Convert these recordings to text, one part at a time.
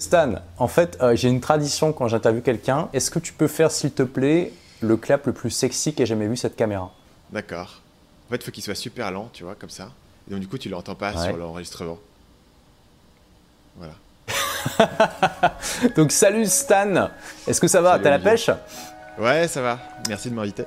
Stan, en fait, euh, j'ai une tradition quand j'interviewe quelqu'un. Est-ce que tu peux faire, s'il te plaît, le clap le plus sexy qu'ait jamais vu cette caméra? D'accord. En fait, il faut qu'il soit super lent, tu vois, comme ça. Et donc, du coup, tu l'entends pas sur l'enregistrement. Voilà. donc, salut Stan. Est-ce que ça va? T'as la pêche? Ouais, ça va. Merci de m'inviter.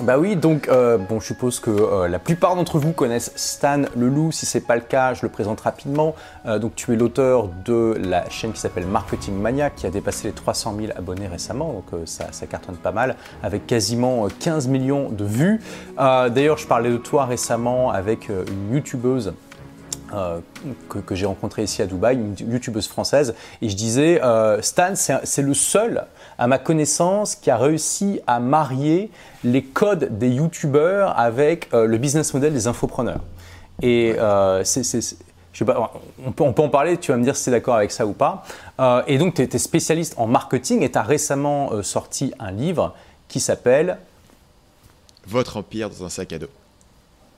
Bah oui, donc euh, bon, je suppose que euh, la plupart d'entre vous connaissent Stan Leloup. Si c'est pas le cas, je le présente rapidement. Euh, donc tu es l'auteur de la chaîne qui s'appelle Marketing Mania, qui a dépassé les 300 000 abonnés récemment. Donc ça, cartonne pas mal, avec quasiment 15 millions de vues. D'ailleurs, je parlais de toi récemment avec une youtubeuse euh, que, j'ai rencontré ici à Dubaï, une youtubeuse française, et je disais, euh, Stan, c'est le seul, à ma connaissance, qui a réussi à marier les codes des youtubeurs avec euh, le business model des infopreneurs. Et c'est, je sais pas, on, peut, on, peut, en parler, tu vas me dire si tu es d'accord avec ça ou pas. et donc, tu es, spécialiste en marketing et tu as récemment sorti un livre qui s'appelle Votre empire dans un sac à dos.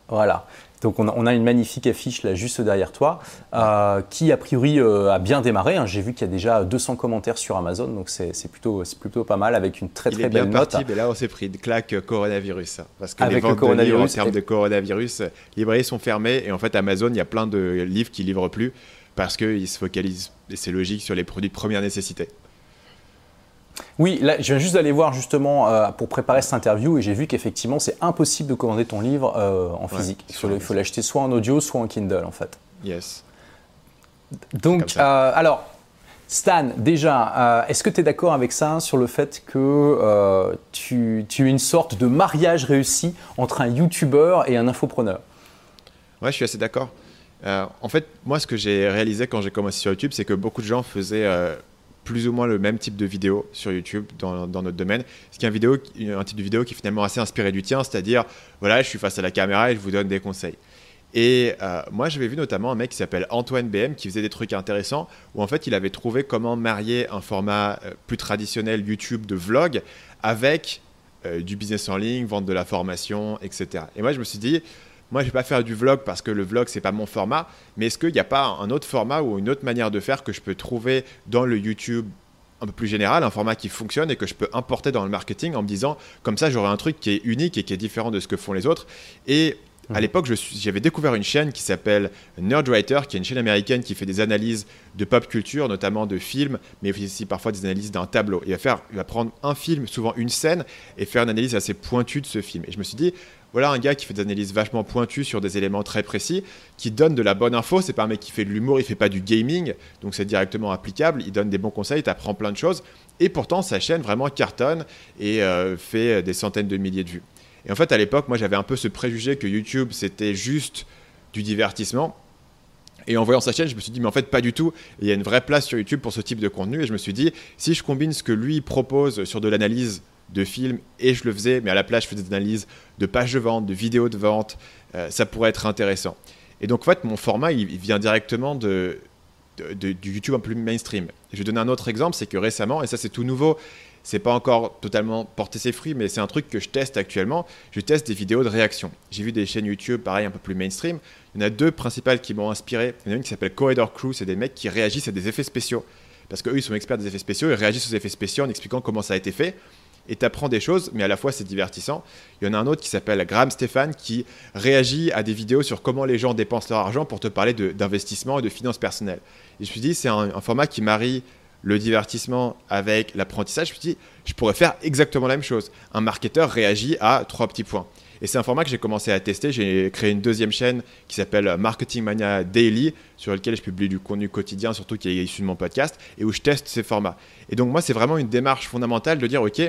Voilà. Donc on a, une magnifique affiche là juste derrière toi, euh, qui a priori euh, a bien démarré. Hein. J'ai vu qu'il y a déjà 200 commentaires sur Amazon, donc c'est plutôt, plutôt pas mal avec une très très belle. Il est bien parti, mais là on s'est pris de claque euh, coronavirus. Parce que les ventes le coronavirus, en termes de coronavirus, les librairies sont fermées et en fait Amazon, il y a plein de livres qui livrent plus parce qu'ils se focalisent, et c'est logique, sur les produits de première nécessité. Oui, là, je viens juste d'aller voir justement euh, pour préparer cette interview et j'ai vu qu'effectivement, c'est impossible de commander ton livre euh, en physique. il faut l'acheter soit en audio, soit en Kindle en fait. Yes. Donc, euh, alors, Stan, déjà, est-ce que tu es d'accord avec ça sur le fait que tu, tu es une sorte de mariage réussi entre un YouTuber et un infopreneur? Ouais, je suis assez d'accord. en fait, moi, ce que j'ai réalisé quand j'ai commencé sur YouTube, c'est que beaucoup de gens faisaient plus ou moins le même type de vidéo sur YouTube dans, notre domaine. Ce qui est un, type de vidéo qui est finalement assez inspiré du tien, c'est-à-dire, voilà, je suis face à la caméra et je vous donne des conseils. Et euh, moi, j'avais vu notamment un mec qui s'appelle Antoine BM qui faisait des trucs intéressants où en fait, il avait trouvé comment marier un format euh, plus traditionnel YouTube de vlog avec euh, du business en ligne, vendre de la formation, etc. Et moi, je me suis dit, moi, je vais pas faire du vlog parce que le vlog, c'est pas mon format. Mais est-ce qu'il n'y a pas un autre format ou une autre manière de faire que je peux trouver dans le YouTube un peu plus général, un format qui fonctionne et que je peux importer dans le marketing en me disant, comme ça, j'aurai un truc qui est unique et qui est différent de ce que font les autres. Et à l'époque, j'avais découvert une chaîne qui s'appelle Nerdwriter, qui est une chaîne américaine qui fait des analyses de pop culture, notamment de films, mais aussi parfois des analyses d'un tableau. Il va, faire, il va prendre un film, souvent une scène, et faire une analyse assez pointue de ce film. Et je me suis dit, voilà un gars qui fait des analyses vachement pointues sur des éléments très précis, qui donne de la bonne info. C'est pas un mec qui fait de l'humour, il fait pas du gaming, donc c'est directement applicable. Il donne des bons conseils, tu apprends plein de choses. Et pourtant, sa chaîne vraiment cartonne et euh, fait des centaines de milliers de vues. Et en fait, à l'époque, moi, j'avais un peu ce préjugé que YouTube, c'était juste du divertissement. Et en voyant sa chaîne, je me suis dit, mais en fait, pas du tout. Il y a une vraie place sur YouTube pour ce type de contenu. Et je me suis dit, si je combine ce que lui propose sur de l'analyse de films et je le faisais, mais à la place, je faisais des analyses de pages de vente, de vidéos de vente. Euh, ça pourrait être intéressant. Et donc, en fait, mon format, il, vient directement de, du YouTube un peu plus mainstream. je vais donner un autre exemple, c'est que récemment, et ça c'est tout nouveau, c'est pas encore totalement porté ses fruits, mais c'est un truc que je teste actuellement. Je teste des vidéos de réaction. J'ai vu des chaînes YouTube, pareil, un peu plus mainstream. Il y en a deux principales qui m'ont inspiré. Il y en a une qui s'appelle Corridor Crew, c'est des mecs qui réagissent à des effets spéciaux. Parce qu'eux, ils sont experts des effets spéciaux, ils réagissent aux effets spéciaux en expliquant comment ça a été fait et tu apprends des choses, mais à la fois c'est divertissant. Il y en a un autre qui s'appelle Graham Stéphane qui réagit à des vidéos sur comment les gens dépensent leur argent pour te parler d'investissement et de finances personnelles. Et je me suis dit, c'est un, format qui marie le divertissement avec l'apprentissage. Je me suis dit, je pourrais faire exactement la même chose. Un marketeur réagit à trois petits points. Et c'est un format que j'ai commencé à tester. J'ai créé une deuxième chaîne qui s'appelle Marketing Mania Daily, sur laquelle je publie du contenu quotidien, surtout qui est issu de mon podcast, et où je teste ces formats. Et donc moi, c'est vraiment une démarche fondamentale de dire, OK,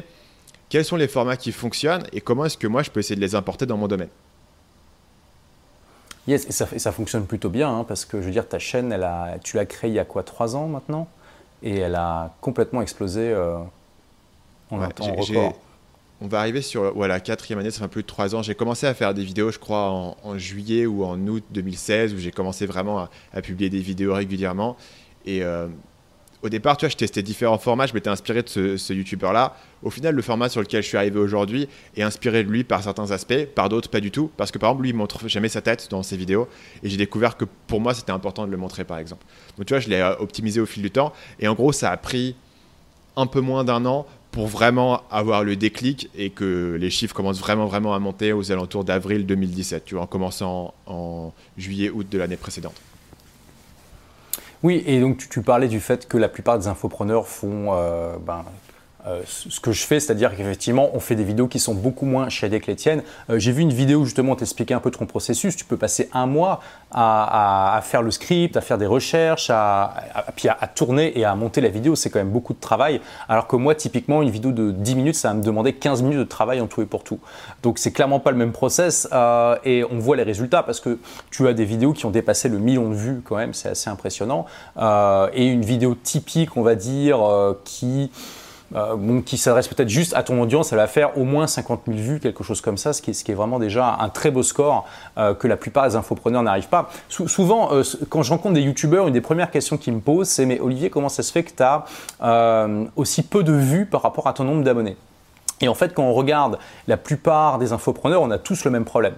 quels sont les formats qui fonctionnent et comment est-ce que moi je peux essayer de les importer dans mon domaine. Yes, et ça, ça fonctionne plutôt bien hein, parce que je veux dire, ta chaîne, elle a, tu l'as créée il y a quoi, trois ans maintenant? Et elle a complètement explosé euh, en temps record. On va arriver sur ouais, la quatrième année, ça fait plus de trois ans. J'ai commencé à faire des vidéos, je crois, en, juillet ou en août 2016, où j'ai commencé vraiment à, publier des vidéos régulièrement. Et euh, au départ, tu vois, je testais différents formats, je m'étais inspiré de ce, ce YouTuber-là. Au final, le format sur lequel je suis arrivé aujourd'hui est inspiré de lui par certains aspects, par d'autres pas du tout. Parce que par exemple, lui, il montre jamais sa tête dans ses vidéos. Et j'ai découvert que pour moi, c'était important de le montrer, par exemple. Donc tu vois, je l'ai euh, optimisé au fil du temps. Et en gros, ça a pris un peu moins d'un an pour vraiment avoir le déclic et que les chiffres commencent vraiment vraiment à monter aux alentours d'avril 2017, tu vois, en commençant en, juillet-août de l'année précédente. Oui, et donc tu, parlais du fait que la plupart des infopreneurs font euh, ben, euh, ce que je fais, c'est-à-dire qu'effectivement, on fait des vidéos qui sont beaucoup moins shadées que les tiennes. Euh, j'ai vu une vidéo justement t'expliquer un peu ton processus. Tu peux passer un mois à, faire le script, à faire des recherches, à, puis à, tourner et à monter la vidéo. C'est quand même beaucoup de travail. Alors que moi, typiquement, une vidéo de 10 minutes, ça va me demander 15 minutes de travail en tout et pour tout. Donc c'est clairement pas le même process euh, et on voit les résultats parce que tu as des vidéos qui ont dépassé le million de vues quand même, c'est assez impressionnant. et une vidéo typique, on va dire, qui euh, qui s'adresse peut-être juste à ton audience, elle va faire au moins 50 000 vues, quelque chose comme ça, ce qui est, vraiment déjà un très beau score euh, que la plupart des infopreneurs n'arrivent pas. souvent, euh, quand je rencontre des youtubeurs, une des premières questions qu'ils me posent, c'est Mais Olivier, comment ça se fait que tu as aussi peu de vues par rapport à ton nombre d'abonnés? Et en fait, quand on regarde la plupart des infopreneurs, on a tous le même problème.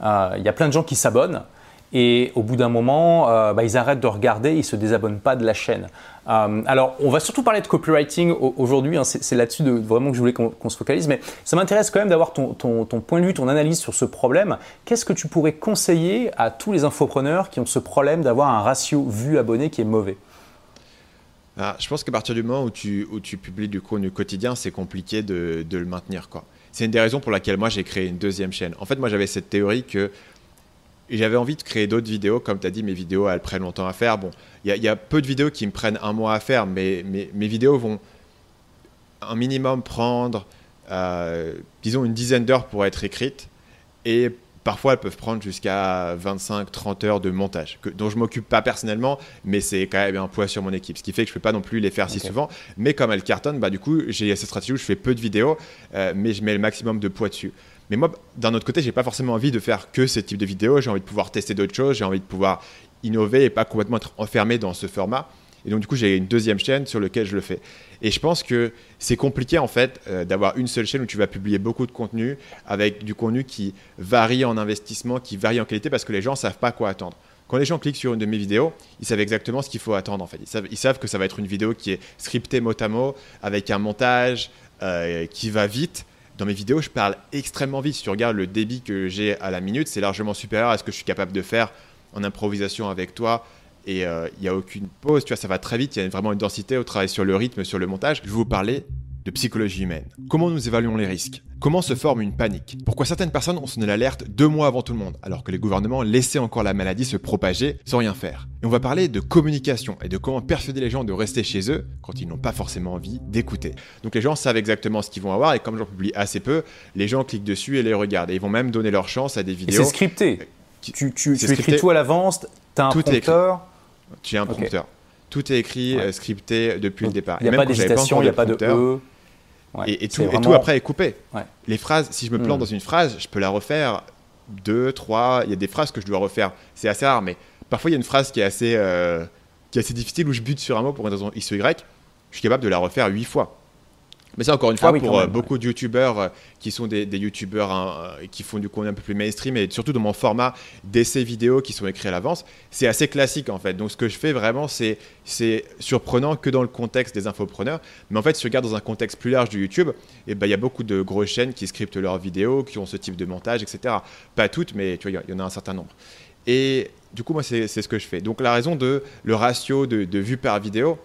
Il y a plein de gens qui s'abonnent. Et au bout d'un moment, bah, ils arrêtent de regarder, ils ne se désabonnent pas de la chaîne. Euh, alors, on va surtout parler de copywriting aujourd'hui. Hein, c'est là-dessus vraiment que je voulais qu'on se focalise. Mais ça m'intéresse quand même d'avoir ton, point de vue, ton analyse sur ce problème. Qu'est-ce que tu pourrais conseiller à tous les infopreneurs qui ont ce problème d'avoir un ratio vue-abonné qui est mauvais? Ah, Je pense qu'à partir du moment où tu, publies du contenu quotidien, c'est compliqué de, le maintenir. C'est une des raisons pour laquelle moi j'ai créé une deuxième chaîne. En fait, moi j'avais cette théorie que et j'avais envie de créer d'autres vidéos. Comme tu as dit, mes vidéos, elles prennent longtemps à faire. Bon, il y, a peu de vidéos qui me prennent un mois à faire, mais mes vidéos vont un minimum prendre, euh, disons, une dizaine d'heures pour être écrites. Et parfois, elles peuvent prendre jusqu'à 25-30 heures de montage, que, dont je m'occupe pas personnellement, mais c'est quand même un poids sur mon équipe. Ce qui fait que je ne peux pas non plus les faire si souvent. Mais comme elles cartonnent, bah, du coup, j'ai cette stratégie où je fais peu de vidéos, euh, mais je mets le maximum de poids dessus. Mais moi, d'un autre côté, j'ai pas forcément envie de faire que ce type de vidéo. J'ai envie de pouvoir tester d'autres choses. J'ai envie de pouvoir innover et pas complètement être enfermé dans ce format. Et donc, du coup, j'ai une deuxième chaîne sur laquelle je le fais. Et je pense que c'est compliqué, en fait, euh, d'avoir une seule chaîne où tu vas publier beaucoup de contenu avec du contenu qui varie en investissement, qui varie en qualité parce que les gens ne savent pas quoi attendre. Quand les gens cliquent sur une de mes vidéos, ils savent exactement ce qu'il faut attendre, en fait. Ils savent, que ça va être une vidéo qui est scriptée mot à mot, avec un montage euh, qui va vite dans mes vidéos, je parle extrêmement vite. Si tu regardes le débit que j'ai à la minute, c'est largement supérieur à ce que je suis capable de faire en improvisation avec toi. Et euh, il n'y a aucune pause, tu vois, ça va très vite. Il y a vraiment une densité au travail sur le rythme, sur le montage. Je vais vous parler de psychologie humaine. Comment nous évaluons les risques? Comment se forme une panique? Pourquoi certaines personnes ont sonné l'alerte deux mois avant tout le monde, alors que les gouvernements laissaient encore la maladie se propager sans rien faire? Et on va parler de communication et de comment persuader les gens de rester chez eux quand ils n'ont pas forcément envie d'écouter. Donc les gens savent exactement ce qu'ils vont avoir et comme j'en publie assez peu, les gens cliquent dessus et les regardent. Et ils vont même donner leur chance à des vidéos. C'est scripté. Tu, tu, écris tout à l'avance, tu as un prompteur. Tu as un prompteur. Tout est écrit, euh, scripté depuis le départ. Il n'y a, pas d'hésitation, il n'y a pas de E et, tout, après est coupé. Les phrases, si je me plante hmm. dans une phrase, je peux la refaire deux, trois. Il y a des phrases que je dois refaire. C'est assez rare, mais parfois il y a une phrase qui est assez, euh, qui est assez difficile où je bute sur un mot pour une raison X ou Y. Je suis capable de la refaire huit fois. Mais ça, encore une ah fois, pour euh, beaucoup de youtubeurs euh, qui sont des, youtubeurs hein, euh, qui font du contenu un peu plus mainstream et surtout dans mon format d'essais vidéo qui sont écrits à l'avance, c'est assez classique en fait. Donc ce que je fais vraiment, c'est surprenant que dans le contexte des infopreneurs. Mais en fait, si je regarde dans un contexte plus large du YouTube, eh ben, il y a beaucoup de grosses chaînes qui scriptent leurs vidéos, qui ont ce type de montage, etc. Pas toutes, mais tu vois, il y en a un certain nombre. Et du coup, moi, c'est ce que je fais. Donc la raison de le ratio de, de vues par vidéo,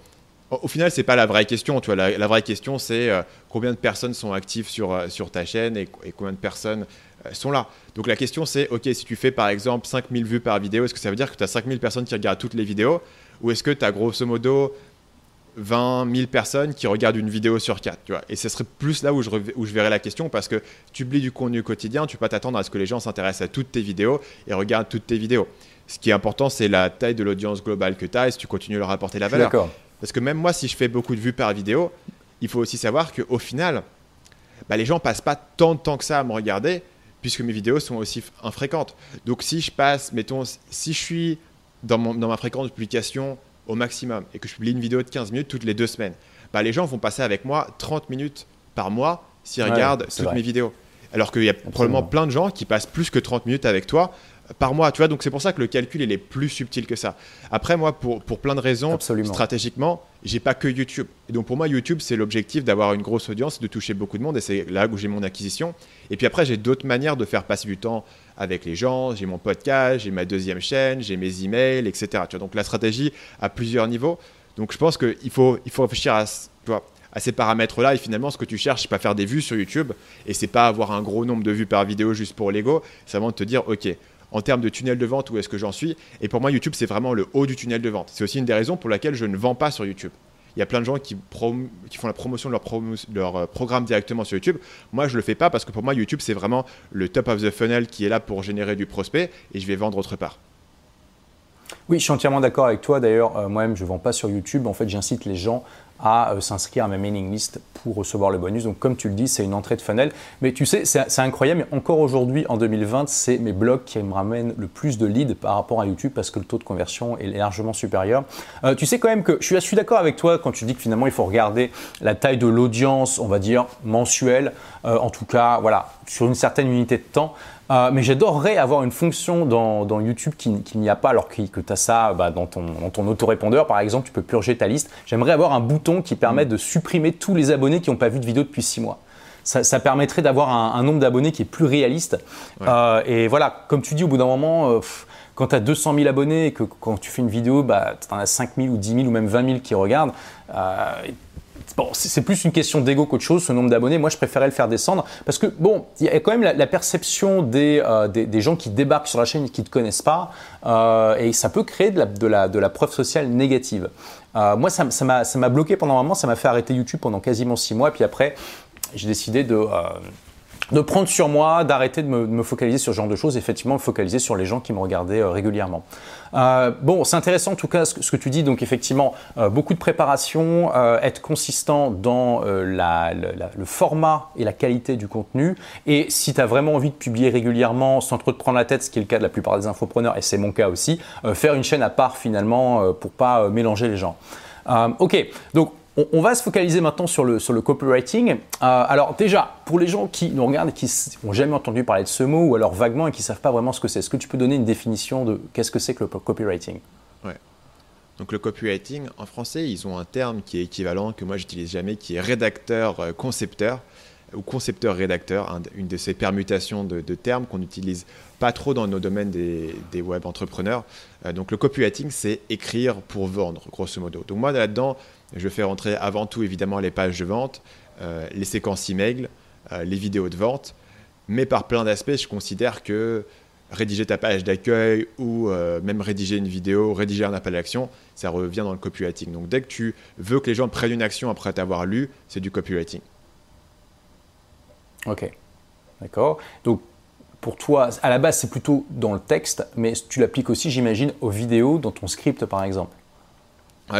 au final, c'est pas la vraie question. Tu vois, la, vraie question, c'est euh, combien de personnes sont actives sur, euh, sur ta chaîne et, combien de personnes euh, sont là. Donc la question, c'est, OK, si tu fais par exemple 5000 vues par vidéo, est-ce que ça veut dire que tu as 5000 personnes qui regardent toutes les vidéos Ou est-ce que tu as grosso modo 20 000 personnes qui regardent une vidéo sur 4 tu vois? Et ce serait plus là où je, où je verrais la question parce que tu publies du contenu quotidien, tu peux pas t'attendre à ce que les gens s'intéressent à toutes tes vidéos et regardent toutes tes vidéos. Ce qui est important, c'est la taille de l'audience globale que tu as et si tu continues à leur apporter la valeur. D'accord. Parce que même moi, si je fais beaucoup de vues par vidéo, il faut aussi savoir qu'au final, bah, les gens passent pas tant de temps que ça à me regarder, puisque mes vidéos sont aussi infréquentes. Donc si je passe, mettons, si je suis dans, mon, dans ma fréquence de publication au maximum et que je publie une vidéo de 15 minutes toutes les deux semaines, bah, les gens vont passer avec moi 30 minutes par mois s'ils regardent toutes mes vidéos. Alors qu'il y a probablement plein de gens qui passent plus que 30 minutes avec toi par mois, tu vois. Donc c'est pour ça que le calcul il est plus subtil que ça. Après moi, pour, pour plein de raisons, Absolument. stratégiquement, j'ai pas que YouTube. Et donc pour moi, YouTube c'est l'objectif d'avoir une grosse audience, de toucher beaucoup de monde, et c'est là où j'ai mon acquisition. Et puis après, j'ai d'autres manières de faire passer du temps avec les gens. J'ai mon podcast, j'ai ma deuxième chaîne, j'ai mes emails, etc. Tu vois, donc la stratégie à plusieurs niveaux. Donc je pense qu'il faut, il faut réfléchir à, tu vois, à ces paramètres-là. Et finalement, ce que tu cherches, c'est pas faire des vues sur YouTube et c'est pas avoir un gros nombre de vues par vidéo juste pour l'ego. C'est vraiment de te dire, ok, en termes de tunnel de vente, où est-ce que j'en suis Et pour moi, YouTube, c'est vraiment le haut du tunnel de vente. C'est aussi une des raisons pour laquelle je ne vends pas sur YouTube. Il y a plein de gens qui, font la promotion de leur, leur euh, programme directement sur YouTube. Moi, je ne le fais pas parce que pour moi, YouTube, c'est vraiment le top of the funnel qui est là pour générer du prospect et je vais vendre autre part. Oui, je suis entièrement d'accord avec toi. D'ailleurs, euh, moi-même, je ne vends pas sur YouTube. En fait, j'incite les gens à euh, s'inscrire à ma mailing list pour recevoir le bonus. Donc comme tu le dis, c'est une entrée de funnel. Mais tu sais, c'est incroyable, mais encore aujourd'hui, en 2020, c'est mes blogs qui me ramènent le plus de leads par rapport à YouTube parce que le taux de conversion est largement supérieur. Euh, tu sais quand même que je suis, d'accord avec toi quand tu dis que finalement, il faut regarder la taille de l'audience, on va dire, mensuelle, euh, en tout cas, voilà, sur une certaine unité de temps. Mais j'adorerais avoir une fonction dans, YouTube qu'il n'y a pas, alors que, tu as ça bah, dans ton autorépondeur, par exemple, tu peux purger ta liste. J'aimerais avoir un bouton qui permet mm. de supprimer tous les abonnés qui n'ont pas vu de vidéo depuis 6 mois. Ça, permettrait d'avoir un, nombre d'abonnés qui est plus réaliste. Euh, et voilà, comme tu dis, au bout d'un moment, euh, quand tu as 200 000 abonnés et que quand tu fais une vidéo, bah, tu en as 5 000 ou 10 000 ou même 20 000 qui regardent, Bon, c'est plus une question d'ego qu'autre chose, ce nombre d'abonnés. Moi, je préférais le faire descendre parce que, bon, il y a quand même la, perception des, euh, des, des, gens qui débarquent sur la chaîne et qui ne te connaissent pas euh, et ça peut créer de la, de la, de la preuve sociale négative. Euh, moi, ça m'a bloqué pendant un moment, ça m'a fait arrêter YouTube pendant quasiment six mois. Puis après, j'ai décidé de, euh, prendre sur moi, d'arrêter de, me, focaliser sur ce genre de choses, effectivement me focaliser sur les gens qui me regardaient euh, régulièrement. Euh, bon, c'est intéressant en tout cas ce que, tu dis, donc effectivement, euh, beaucoup de préparation, être consistant dans le format et la qualité du contenu, et si tu as vraiment envie de publier régulièrement sans trop te prendre la tête, ce qui est le cas de la plupart des infopreneurs, et c'est mon cas aussi, faire une chaîne à part finalement pour pas mélanger les gens. ok, donc on, va se focaliser maintenant sur le, sur le copywriting. Euh, alors déjà, pour les gens qui nous regardent qui n'ont jamais entendu parler de ce mot ou alors vaguement et qui ne savent pas vraiment ce que c'est, est-ce que tu peux donner une définition de qu'est-ce que c'est que le copywriting? Ouais. Donc le copywriting, en français, ils ont un terme qui est équivalent, que moi j'utilise jamais, qui est rédacteur-concepteur ou concepteur-rédacteur, une de ces permutations de, termes qu'on n'utilise pas trop dans nos domaines des, web entrepreneurs. Euh, donc le copywriting, c'est écrire pour vendre, grosso modo. Donc moi là-dedans, je fais rentrer avant tout évidemment les pages de vente, euh, les séquences email, euh, les vidéos de vente, mais par plein d'aspects, je considère que rédiger ta page d'accueil ou euh, même rédiger une vidéo, rédiger un appel à l'action, ça revient dans le copywriting. Donc dès que tu veux que les gens prennent une action après t'avoir lu, c'est du copywriting. Ok, d'accord. Donc pour toi, à la base, c'est plutôt dans le texte, mais tu l'appliques aussi, j'imagine, aux vidéos, dans ton script par exemple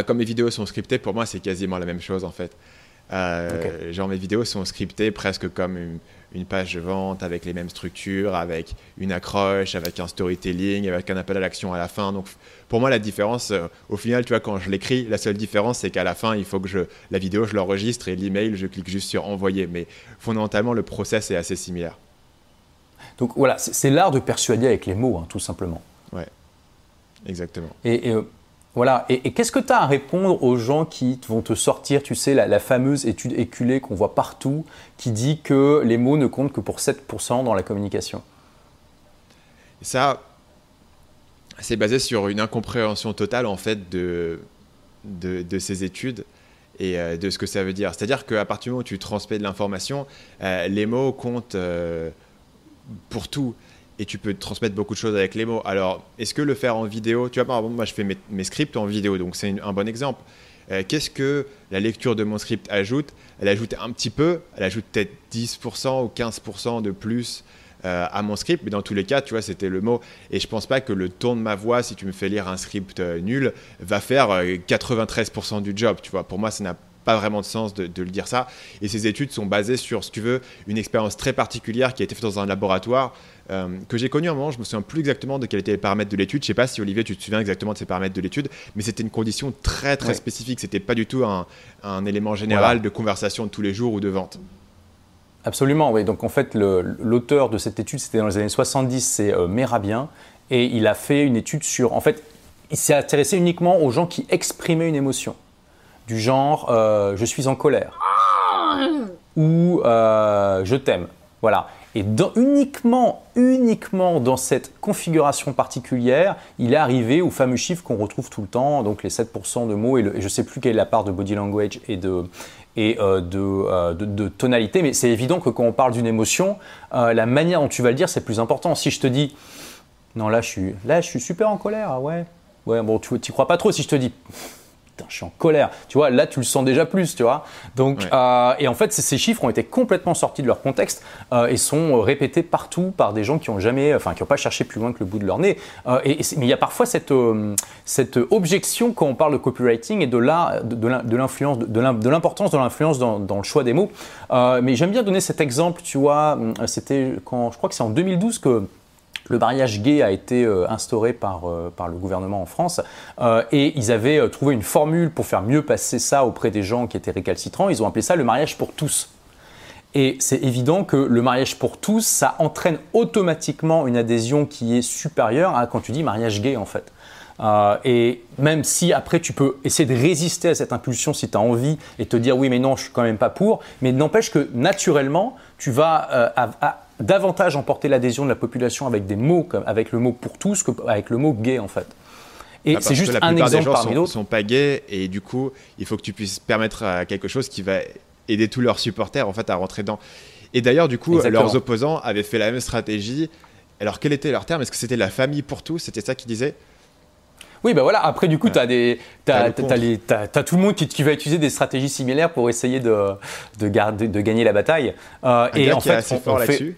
comme mes vidéos sont scriptées, pour moi, c'est quasiment la même chose en fait. Euh, genre, mes vidéos sont scriptées presque comme une, page de vente avec les mêmes structures, avec une accroche, avec un storytelling, avec un appel à l'action à la fin. Donc, pour moi, la différence, euh, au final, tu vois, quand je l'écris, la seule différence, c'est qu'à la fin, il faut que je, la vidéo, je l'enregistre et l'email, je clique juste sur envoyer. Mais fondamentalement, le process est assez similaire. Donc voilà, c'est l'art de persuader avec les mots, hein, tout simplement. Ouais, exactement. Et, euh, voilà. Et, qu'est-ce que tu as à répondre aux gens qui vont te sortir, tu sais, la, fameuse étude éculée qu'on voit partout, qui dit que les mots ne comptent que pour 7% dans la communication? Ça, c'est basé sur une incompréhension totale, en fait, de, de, ces études et euh, de ce que ça veut dire. C'est-à-dire qu'à partir du moment où tu transmets de l'information, euh, les mots comptent euh, pour tout et tu peux transmettre beaucoup de choses avec les mots. Alors, est-ce que le faire en vidéo, tu vois, par exemple, moi je fais mes, scripts en vidéo, donc c'est un bon exemple. Euh, qu'est-ce que la lecture de mon script ajoute? Elle ajoute un petit peu, elle ajoute peut-être 10% ou 15% de plus euh, à mon script, mais dans tous les cas, tu vois, c'était le mot. Et je pense pas que le ton de ma voix, si tu me fais lire un script euh, nul, va faire 93% du job, tu vois. Pour moi, ça n'a pas vraiment de sens de, le dire ça. Et ces études sont basées sur, si tu veux, une expérience très particulière qui a été faite dans un laboratoire euh, que j'ai connu un moment. Je me souviens plus exactement de quels étaient les paramètres de l'étude. Je sais pas si Olivier, tu te souviens exactement de ces paramètres de l'étude, mais c'était une condition très très spécifique. spécifique. C'était pas du tout un, élément général de conversation de tous les jours ou de vente. Absolument, oui. Donc en fait, l'auteur de cette étude, c'était dans les années 70, c'est euh, Mérabien, et il a fait une étude sur. En fait, il s'est intéressé uniquement aux gens qui exprimaient une émotion, du genre euh, je suis en colère ou euh, je t'aime. Voilà. Et uniquement, uniquement dans cette configuration particulière, il est arrivé au fameux chiffre qu'on retrouve tout le temps, donc les 7% de mots, et, je ne sais plus quelle est la part de body language et de, euh, tonalité, mais c'est évident que quand on parle d'une émotion, la manière dont tu vas le dire, c'est plus important. Si je te dis, non, là je suis, là, je suis super en colère, ah ouais, Ouais, bon, tu n'y crois pas trop si je te dis. Putain, je suis en colère. Tu vois, là, tu le sens déjà plus, tu vois. Donc, euh, et en fait, ces chiffres ont été complètement sortis de leur contexte euh, et sont répétés partout par des gens qui n'ont jamais, enfin, qui n'ont pas cherché plus loin que le bout de leur nez. Euh, et, mais il y a parfois cette, cette objection quand on parle de copywriting et de l'influence, de l'importance de l'influence dans, dans, le choix des mots. mais j'aime bien donner cet exemple, tu vois. C'était quand, je crois que c'est en 2012 que le mariage gay a été euh, instauré par, euh, par le gouvernement en France euh, et ils avaient trouvé une formule pour faire mieux passer ça auprès des gens qui étaient récalcitrants. Ils ont appelé ça le mariage pour tous. Et c'est évident que le mariage pour tous, ça entraîne automatiquement une adhésion qui est supérieure à quand tu dis mariage gay en fait. et même si après tu peux essayer de résister à cette impulsion si tu as envie et te dire oui mais non je suis quand même pas pour, mais n'empêche que naturellement tu vas davantage emporter l'adhésion de la population avec des mots, comme avec le mot pour tous, qu'avec le mot gay en fait. Et ah, c'est juste un exemple parmi d'autres. sont pas gays et du coup, il faut que tu puisses permettre à quelque chose qui va aider tous leurs supporters en fait à rentrer dans. Et d'ailleurs, du coup, leurs opposants avaient fait la même stratégie. Alors, quel était leur terme? Est-ce que c'était la famille pour tous? C'était ça qu'ils disaient? Oui, ben voilà. Après, du coup, tu as, as, tout le monde qui, qui, va utiliser des stratégies similaires pour essayer de, de, garder, de gagner la bataille. Euh, et en fait, assez fort là-dessus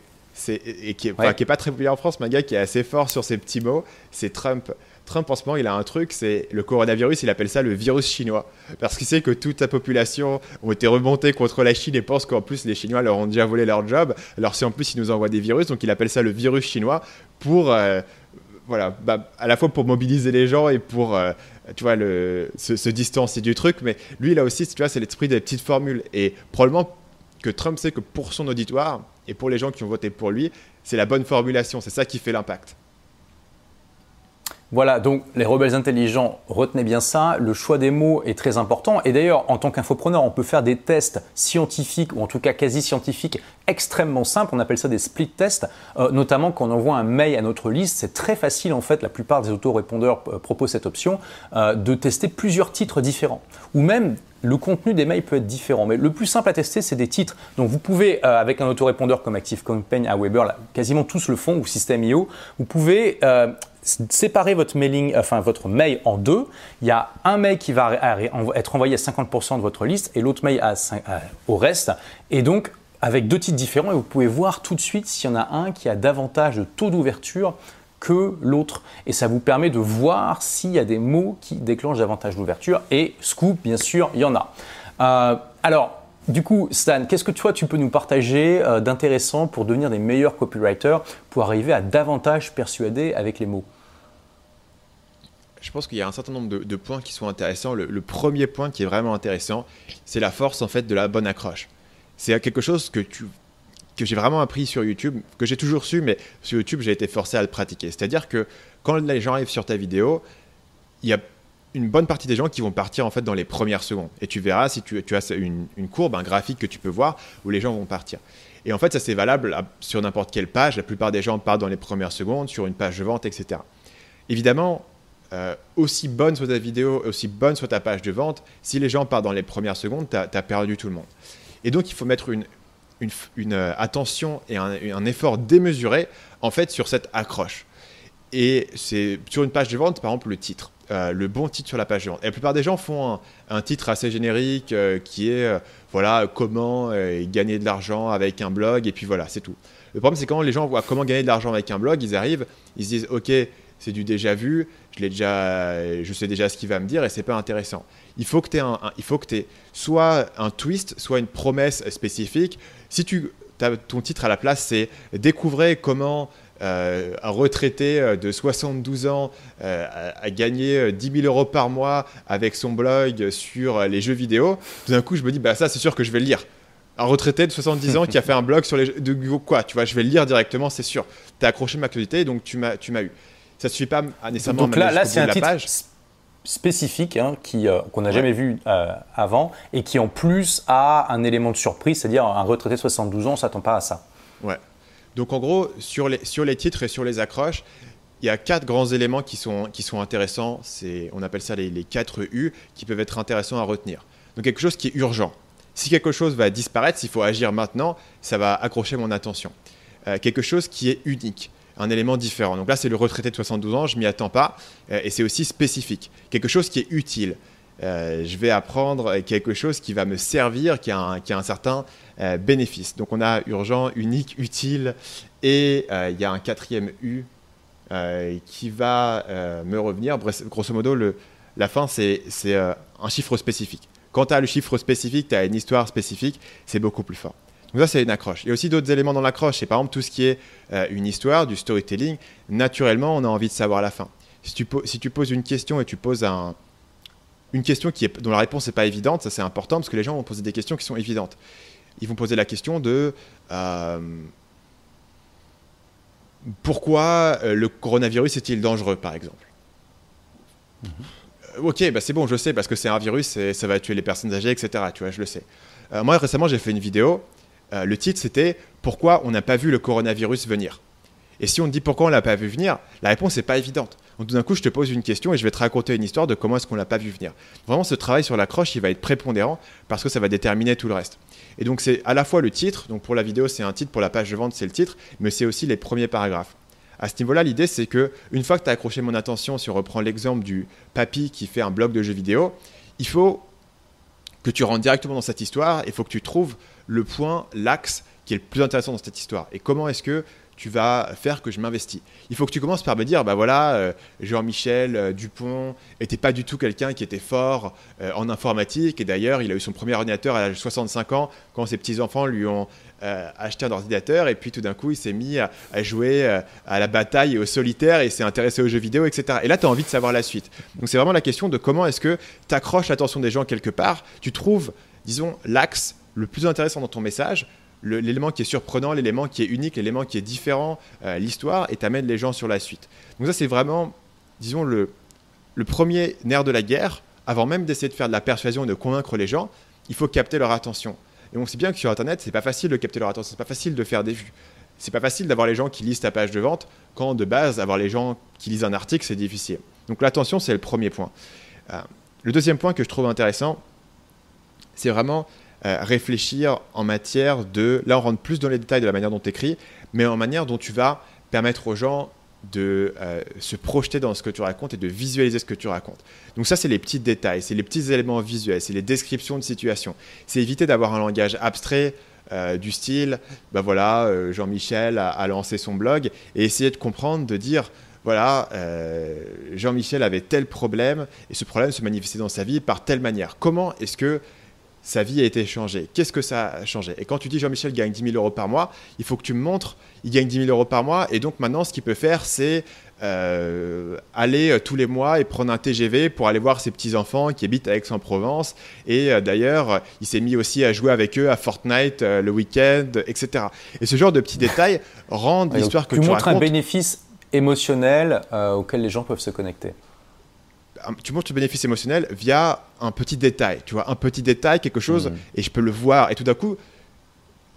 et qui est, pas très populaire en France, mais un gars qui est assez fort sur ces petits mots, c'est Trump. Trump, en ce moment, il a un truc, c'est le coronavirus, il appelle ça le virus chinois. Parce qu'il sait que toute sa population ont été remontée contre la Chine et pense qu'en plus, les Chinois leur ont déjà volé leur job. Alors, si en plus, il nous envoie des virus, donc il appelle ça le virus chinois pour, euh, voilà, bah, à la fois pour mobiliser les gens et pour, euh, tu vois, le, se, se, distancer du truc. Mais lui, il a aussi, tu vois, c'est l'esprit des petites formules. Et probablement que Trump sait que pour son auditoire, et pour les gens qui ont voté pour lui, c'est la bonne formulation, c'est ça qui fait l'impact. Voilà, donc les rebelles intelligents, retenez bien ça, le choix des mots est très important. Et d'ailleurs, en tant qu'infopreneur, on peut faire des tests scientifiques, ou en tout cas quasi scientifiques, extrêmement simples. On appelle ça des split tests, euh, notamment quand on envoie un mail à notre liste. C'est très facile, en fait, la plupart des autorépondeurs euh, proposent cette option, euh, de tester plusieurs titres différents. Ou même le contenu des mails peut être différent. Mais le plus simple à tester, c'est des titres. Donc vous pouvez, avec un autorépondeur comme ActiveCampaign à Weber, quasiment tous le font, ou System.io, vous pouvez séparer votre mailing, enfin votre mail en deux. Il y a un mail qui va être envoyé à 50% de votre liste et l'autre mail au reste. Et donc, avec deux titres différents, et vous pouvez voir tout de suite s'il y en a un qui a davantage de taux d'ouverture que l'autre. Et ça vous permet de voir s'il y a des mots qui déclenchent davantage d'ouverture. Et scoop, bien sûr, il y en a. Euh, alors, du coup, Stan, qu'est-ce que toi tu peux nous partager euh, d'intéressant pour devenir des meilleurs copywriters, pour arriver à davantage persuader avec les mots? Je pense qu'il y a un certain nombre de, points qui sont intéressants. Le, premier point qui est vraiment intéressant, c'est la force en fait de la bonne accroche. C'est quelque chose que que j'ai vraiment appris sur YouTube, que j'ai toujours su, mais sur YouTube j'ai été forcé à le pratiquer. C'est-à-dire que quand les gens arrivent sur ta vidéo, il y a une bonne partie des gens qui vont partir en fait dans les premières secondes. Et tu verras si tu, as une, courbe, un graphique que tu peux voir où les gens vont partir. Et en fait, ça c'est valable sur n'importe quelle page. La plupart des gens partent dans les premières secondes, sur une page de vente, etc. Évidemment, euh, aussi bonne soit ta vidéo, aussi bonne soit ta page de vente, si les gens partent dans les premières secondes, tu as, perdu tout le monde. Et donc, il faut mettre une, une, euh, attention et un, un, effort démesuré en fait sur cette accroche. Et c'est sur une page de vente, par exemple, le titre. Euh, le bon titre sur la page de vente. Et la plupart des gens font un, titre assez générique euh, qui est euh, voilà comment gagner de l'argent avec un blog et puis voilà c'est tout. Le problème c'est quand les gens voient comment gagner de l'argent avec un blog, ils arrivent, ils se disent ok c'est du déjà vu, je, déjà, je sais déjà ce qu'il va me dire et c'est pas intéressant. Il faut que tu il faut que aies soit un twist, soit une promesse spécifique. Si tu, ton titre à la place, c'est Découvrez comment euh, un retraité euh, de 72 ans euh, a, gagné 10 000 euros par mois avec son blog sur les jeux vidéo, tout d'un coup, je me dis, bah ça, c'est sûr que je vais le lire. Un retraité de 70 ans qui a fait un blog sur les jeux de quoi, tu vois, je vais le lire directement, c'est sûr. Tu as accroché ma curiosité, donc tu m'as, tu m'as eu. Ça suffit pas à nécessairement donc là, là c'est un titre page. spécifique hein, qui qu'on n'a jamais vu avant et qui en plus a un élément de surprise, c'est-à-dire un retraité de 72 ans, on s'attend pas à ça. Ouais. Donc en gros, sur les, sur les titres et sur les accroches, il y a quatre grands éléments qui sont, qui sont intéressants. On appelle ça les, les 4 U qui peuvent être intéressants à retenir. Donc quelque chose qui est urgent. Si quelque chose va disparaître, s'il faut agir maintenant, ça va accrocher mon attention. Euh, quelque chose qui est unique, un élément différent. Donc là, c'est le retraité de 72 ans, je m'y attends pas, euh, et c'est aussi spécifique. Quelque chose qui est utile. Euh, je vais apprendre quelque chose qui va me servir, qui a un, qui a un certain euh, bénéfice. Donc on a urgent, unique, utile, et euh, il y a un quatrième U qui va me revenir. Grosso modo, la fin, c'est un chiffre spécifique. Quand tu as le chiffre spécifique, tu as une histoire spécifique, c'est beaucoup plus fort. Donc ça, c'est une accroche. Il y a aussi d'autres éléments dans l'accroche. C'est par exemple tout ce qui est une histoire, du storytelling. Naturellement, on a envie de savoir la fin. Si tu, poses une question et tu poses un, une question qui est, dont la réponse n'est pas évidente, ça c'est important parce que les gens vont poser des questions qui sont évidentes. Ils vont poser la question de euh, pourquoi euh, le coronavirus est-il dangereux, par exemple? Mm-hmm. Ok, bah c'est bon, je sais, parce que c'est un virus et ça va tuer les personnes âgées, etc. Tu vois, je le sais. Euh, moi, récemment, j'ai fait une vidéo. le titre, c'était Pourquoi on n'a pas vu le coronavirus venir? Et si on te dit pourquoi on l'a pas vu venir, la réponse n'est pas évidente. Donc tout d'un coup, je te pose une question et je vais te raconter une histoire de comment est-ce qu'on l'a pas vu venir. Vraiment, ce travail sur l'accroche, il va être prépondérant parce que ça va déterminer tout le reste. Et donc c'est à la fois le titre, donc pour la vidéo c'est un titre, pour la page de vente c'est le titre, mais c'est aussi les premiers paragraphes. À ce niveau-là, l'idée c'est que une fois que tu as accroché mon attention, si on reprend l'exemple du papy qui fait un blog de jeux vidéo, il faut que tu rentres directement dans cette histoire, il faut que tu trouves le point, l'axe qui est le plus intéressant dans cette histoire. Et comment est-ce que tu vas faire que je m'investis. Il faut que tu commences par me dire, bah voilà, euh, Jean-Michel euh, Dupont n'était pas du tout quelqu'un qui était fort euh, en informatique. Et d'ailleurs, il a eu son premier ordinateur à l'âge de 65 ans quand ses petits-enfants lui ont acheté un ordinateur. Et puis tout d'un coup, il s'est mis à, jouer à la bataille et au solitaire et s'est intéressé aux jeux vidéo, etc. Et là, tu as envie de savoir la suite. Donc c'est vraiment la question de comment est-ce que tu accroches l'attention des gens quelque part. Tu trouves, disons, l'axe le plus intéressant dans ton message l'élément qui est surprenant, l'élément qui est unique, l'élément qui est différent, euh, l'histoire, et t'amènes les gens sur la suite. Donc ça, c'est vraiment, disons, le, le premier nerf de la guerre. Avant même d'essayer de faire de la persuasion et de convaincre les gens, il faut capter leur attention. Et on sait bien que sur Internet, c'est pas facile de capter leur attention, c'est pas facile de faire des vues. C'est pas facile d'avoir les gens qui lisent ta page de vente, quand de base, avoir les gens qui lisent un article, c'est difficile. Donc l'attention, c'est le premier point. Euh, le deuxième point que je trouve intéressant, c'est vraiment euh, réfléchir en matière de... Là, on rentre plus dans les détails de la manière dont tu écris, mais en manière dont tu vas permettre aux gens de euh, se projeter dans ce que tu racontes et de visualiser ce que tu racontes. Donc ça, c'est les petits détails, c'est les petits éléments visuels, c'est les descriptions de situation. C'est éviter d'avoir un langage abstrait euh, du style, ben voilà, Jean-Michel a, lancé son blog, et essayer de comprendre, de dire, voilà, Jean-Michel avait tel problème, et ce problème se manifestait dans sa vie par telle manière. Comment est-ce que sa vie a été changée. Qu'est-ce que ça a changé? Et quand tu dis Jean-Michel gagne 10 000 euros par mois, il faut que tu me montres, il gagne 10 000 euros par mois, et donc maintenant ce qu'il peut faire, c'est euh, aller euh, tous les mois et prendre un TGV pour aller voir ses petits-enfants qui habitent à Aix-en-Provence. Et euh, d'ailleurs, il s'est mis aussi à jouer avec eux à Fortnite le week-end, etc. Et ce genre de petits détails rendent l'histoire que tu, tu montres un bénéfice émotionnel auquel les gens peuvent se connecter tu montres le bénéfice émotionnel via un petit détail, tu vois, un petit détail, quelque chose, mmh. et je peux le voir. Et tout d'un coup,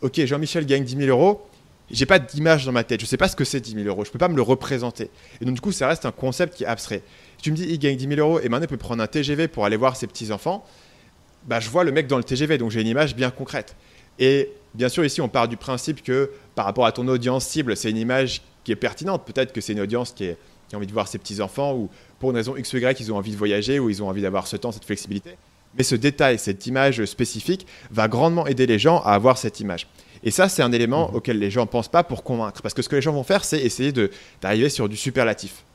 ok, Jean-Michel gagne 10 000 euros, j'ai pas d'image dans ma tête, je sais pas ce que c'est 10 000 euros, je peux pas me le représenter. Et donc du coup, ça reste un concept qui est abstrait. Tu me dis, il gagne 10 000 euros et maintenant il peut prendre un TGV pour aller voir ses petits-enfants, bah, je vois le mec dans le TGV, donc j'ai une image bien concrète. Et bien sûr, ici, on part du principe que par rapport à ton audience cible, c'est une image qui est pertinente. Peut-être que c'est une audience qui, est, qui a envie de voir ses petits-enfants ou pour une raison X ou Y, ils ont envie de voyager ou ils ont envie d'avoir ce temps, cette flexibilité. Mais ce détail, cette image spécifique va grandement aider les gens à avoir cette image. Et ça, c'est un élément mmh. auquel les gens ne pensent pas pour convaincre. Parce que ce que les gens vont faire, c'est essayer d'arriver sur du superlatif.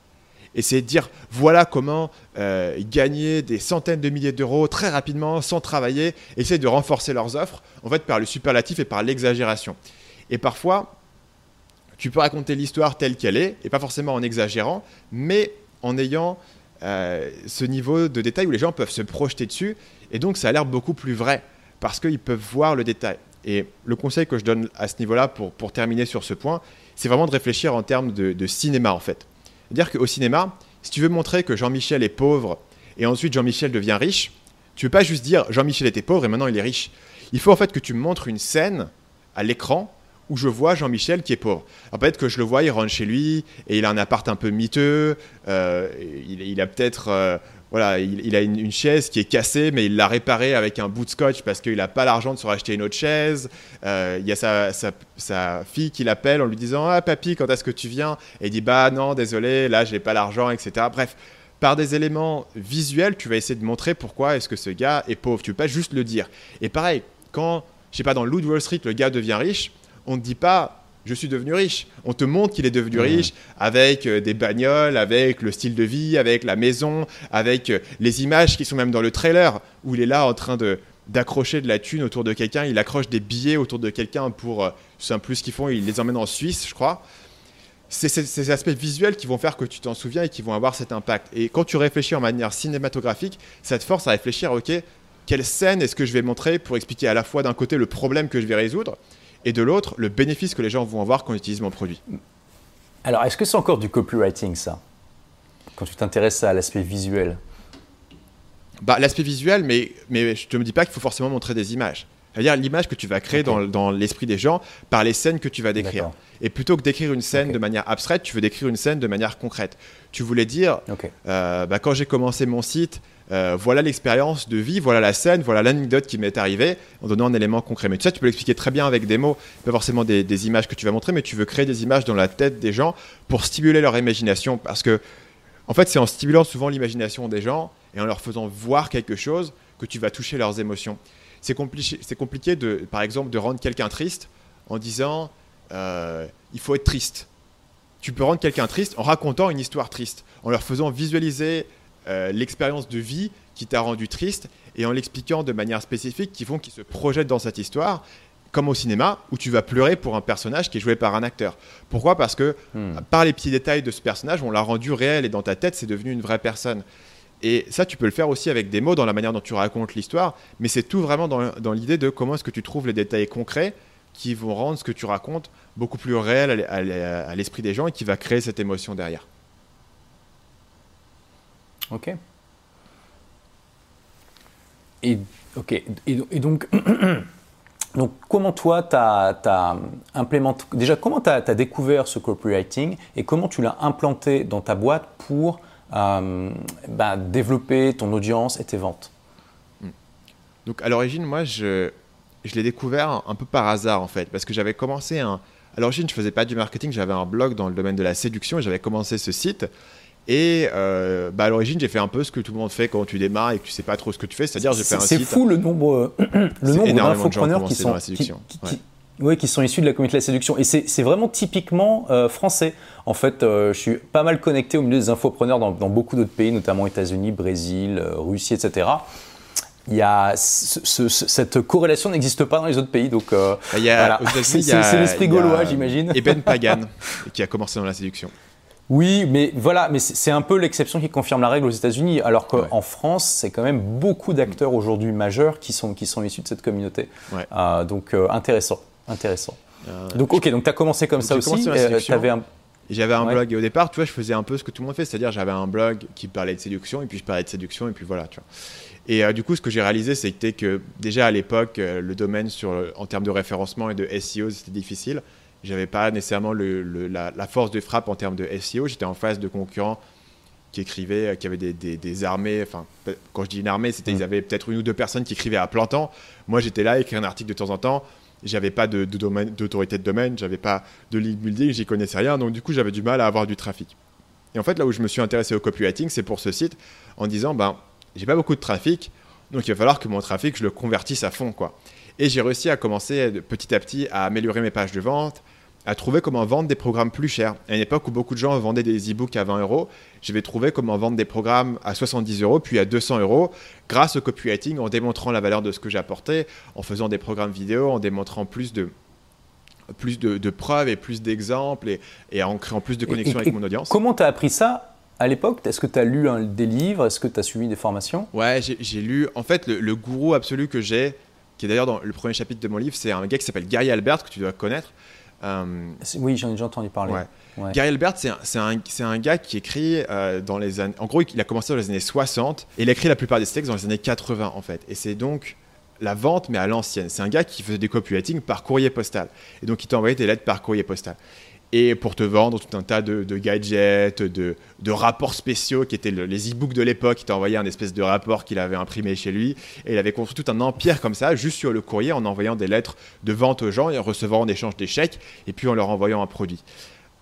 essayer de dire voilà comment euh, gagner des centaines de milliers d'euros très rapidement sans travailler, essayer de renforcer leurs offres, en fait par le superlatif et par l'exagération. Et parfois, tu peux raconter l'histoire telle qu'elle est, et pas forcément en exagérant, mais en ayant euh, ce niveau de détail où les gens peuvent se projeter dessus, et donc ça a l'air beaucoup plus vrai, parce qu'ils peuvent voir le détail. Et le conseil que je donne à ce niveau-là, pour, pour terminer sur ce point, c'est vraiment de réfléchir en termes de, cinéma, en fait. C'est-à-dire qu'au cinéma, si tu veux montrer que Jean-Michel est pauvre, et ensuite Jean-Michel devient riche, tu ne veux pas juste dire Jean-Michel était pauvre et maintenant il est riche. Il faut en fait que tu montres une scène à l'écran où je vois Jean-Michel qui est pauvre. Alors peut-être que je le vois, il rentre chez lui et il a un appart un peu miteux, euh, il, a peut-être... Euh, voilà, il, a une, chaise qui est cassée, mais il l'a réparée avec un bout de scotch parce qu'il n'a pas l'argent de se racheter une autre chaise. Euh, il y a sa, fille qui l'appelle en lui disant Ah, papy, quand est-ce que tu viens? Et il dit Bah, non, désolé, là, j'ai pas l'argent, etc. Bref, par des éléments visuels, tu vas essayer de montrer pourquoi est-ce que ce gars est pauvre. Tu peux pas juste le dire. Et pareil, quand, je sais pas, dans le Wall Street, le gars devient riche, on ne dit pas je suis devenu riche. On te montre qu'il est devenu riche avec euh, des bagnoles, avec le style de vie, avec la maison, avec euh, les images qui sont même dans le trailer où il est là en train de d'accrocher de la thune autour de quelqu'un. Il accroche des billets autour de quelqu'un pour, euh, c'est un plus ce qu'ils font, il les emmène en Suisse, je crois. C'est ces aspects visuels qui vont faire que tu t'en souviens et qui vont avoir cet impact. Et quand tu réfléchis en manière cinématographique, ça te force à réfléchir, ok, quelle scène est-ce que je vais montrer pour expliquer à la fois d'un côté le problème que je vais résoudre et de l'autre, le bénéfice que les gens vont avoir quand ils utilisent mon produit. Alors, est-ce que c'est encore du copywriting, ça? Quand tu t'intéresses à l'aspect visuel bah, L'aspect visuel, mais, mais je ne te me dis pas qu'il faut forcément montrer des images. C'est-à-dire l'image que tu vas créer dans, dans l'esprit des gens par les scènes que tu vas décrire. Et plutôt que d'écrire une scène de manière abstraite, tu veux décrire une scène de manière concrète. Tu voulais dire, euh, bah, quand j'ai commencé mon site, euh, voilà l'expérience de vie, voilà la scène, voilà l'anecdote qui m'est arrivée, en donnant un élément concret. Mais tout ça, tu peux l'expliquer très bien avec des mots, pas forcément des, images que tu vas montrer, mais tu veux créer des images dans la tête des gens pour stimuler leur imagination. Parce que, en fait, c'est en stimulant souvent l'imagination des gens et en leur faisant voir quelque chose que tu vas toucher leurs émotions. C'est compliqué, compliqué de, par exemple, de rendre quelqu'un triste en disant euh, il faut être triste. Tu peux rendre quelqu'un triste en racontant une histoire triste, en leur faisant visualiser euh, l'expérience de vie qui t'a rendu triste et en l'expliquant de manière spécifique qui font qu'ils se projettent dans cette histoire comme au cinéma où tu vas pleurer pour un personnage qui est joué par un acteur. Pourquoi? Parce que hmm. par les petits détails de ce personnage, on l'a rendu réel et dans ta tête, c'est devenu une vraie personne. Et ça, tu peux le faire aussi avec des mots dans la manière dont tu racontes l'histoire, mais c'est tout vraiment dans, dans l'idée de comment est-ce que tu trouves les détails concrets qui vont rendre ce que tu racontes beaucoup plus réel à l'esprit des gens et qui va créer cette émotion derrière. Ok. Et. Et, donc, donc, comment toi, tu as, implémenté. Déjà, comment tu as, découvert ce copywriting et comment tu l'as implanté dans ta boîte pour euh, bah, développer ton audience et tes ventes? Donc, à l'origine, moi, je, je l'ai découvert un peu par hasard, en fait, parce que j'avais commencé un. À l'origine, je faisais pas du marketing, j'avais un blog dans le domaine de la séduction et j'avais commencé ce site. Et euh, bah à l'origine, j'ai fait un peu ce que tout le monde fait quand tu démarres et que tu sais pas trop ce que tu fais, c'est-à-dire j'ai fait un site. C'est fou le nombre, le nombre d'infopreneurs qui sont, qui, qui, sont issus de la communauté de la séduction. Et c'est vraiment typiquement euh, français. En fait, euh, je suis pas mal connecté au milieu des infopreneurs dans, dans beaucoup d'autres pays, notamment États-Unis, Brésil, Russie, etc. Il y a cette corrélation n'existe pas dans les autres pays, donc voilà. c'est l'esprit gaulois, j'imagine. Et Ben Pagan qui a commencé dans la séduction. Oui, mais voilà, mais c'est un peu l'exception qui confirme la règle aux États-Unis, alors qu'en France, c'est quand même beaucoup d'acteurs aujourd'hui majeurs qui sont, qui sont issus de cette communauté. Euh, donc euh, intéressant, intéressant. Euh, donc ok, donc tu as commencé comme ça aussi. J'avais un blog et au départ, tu vois, je faisais un peu ce que tout le monde fait, c'est-à-dire j'avais un blog qui parlait de séduction et puis je parlais de séduction et puis voilà, tu vois. Et du coup, ce que j'ai réalisé, c'était que déjà à l'époque, le domaine sur, en termes de référencement et de SEO, c'était difficile j'avais pas nécessairement le, la, force de frappe en termes de SEO. J'étais en face de concurrents qui écrivaient, qui avaient des, des, armées. Enfin, quand je dis une armée, c'était ils avaient peut-être une ou deux personnes qui écrivaient à plein temps. Moi, j'étais là, écrire un article de temps en temps. J'avais pas de, domaine, d'autorité de domaine, j'avais pas de lead building, j'y connaissais rien. Donc, du coup, j'avais du mal à avoir du trafic. Et en fait, là où je me suis intéressé au copywriting, c'est pour ce site, en disant, ben, j'ai pas beaucoup de trafic, donc il va falloir que mon trafic, je le convertisse à fond, quoi. Et j'ai réussi à commencer petit à petit à améliorer mes pages de vente, à trouver comment vendre des programmes plus chers. À une époque où beaucoup de gens vendaient des e-books à 20 euros, je vais trouver comment vendre des programmes à 70 euros, puis à 200 euros, grâce au copywriting, en démontrant la valeur de ce que j'apportais, en faisant des programmes vidéo, en démontrant plus de, plus de, preuves et plus d'exemples, et, en créant plus de connexions avec mon audience. Comment tu as appris ça à l'époque, est-ce que tu as lu des livres? Est-ce que tu as suivi des formations? Ouais, j'ai lu. En fait, le, gourou absolu que j'ai, qui est d'ailleurs dans le premier chapitre de mon livre, c'est un gars qui s'appelle Gary Albert, que tu dois connaître. Euh, oui, j'en ai déjà entendu parler. Gary Albert, c'est un, un, gars qui écrit euh, dans les années. En gros, il a commencé dans les années 60 et il a écrit la plupart des textes dans les années 80 en fait. Et c'est donc la vente, mais à l'ancienne. C'est un gars qui faisait des copywriting par courrier postal. Et donc, il t'a envoyé des lettres par courrier postal et pour te vendre tout un tas de, gadgets, de, rapports spéciaux qui étaient les e-books de l'époque. Il t'a envoyé un espèce de rapport qu'il avait imprimé chez lui et il avait construit tout un empire comme ça, juste sur le courrier, en envoyant des lettres de vente aux gens et en recevant en échange des chèques et puis en leur envoyant un produit.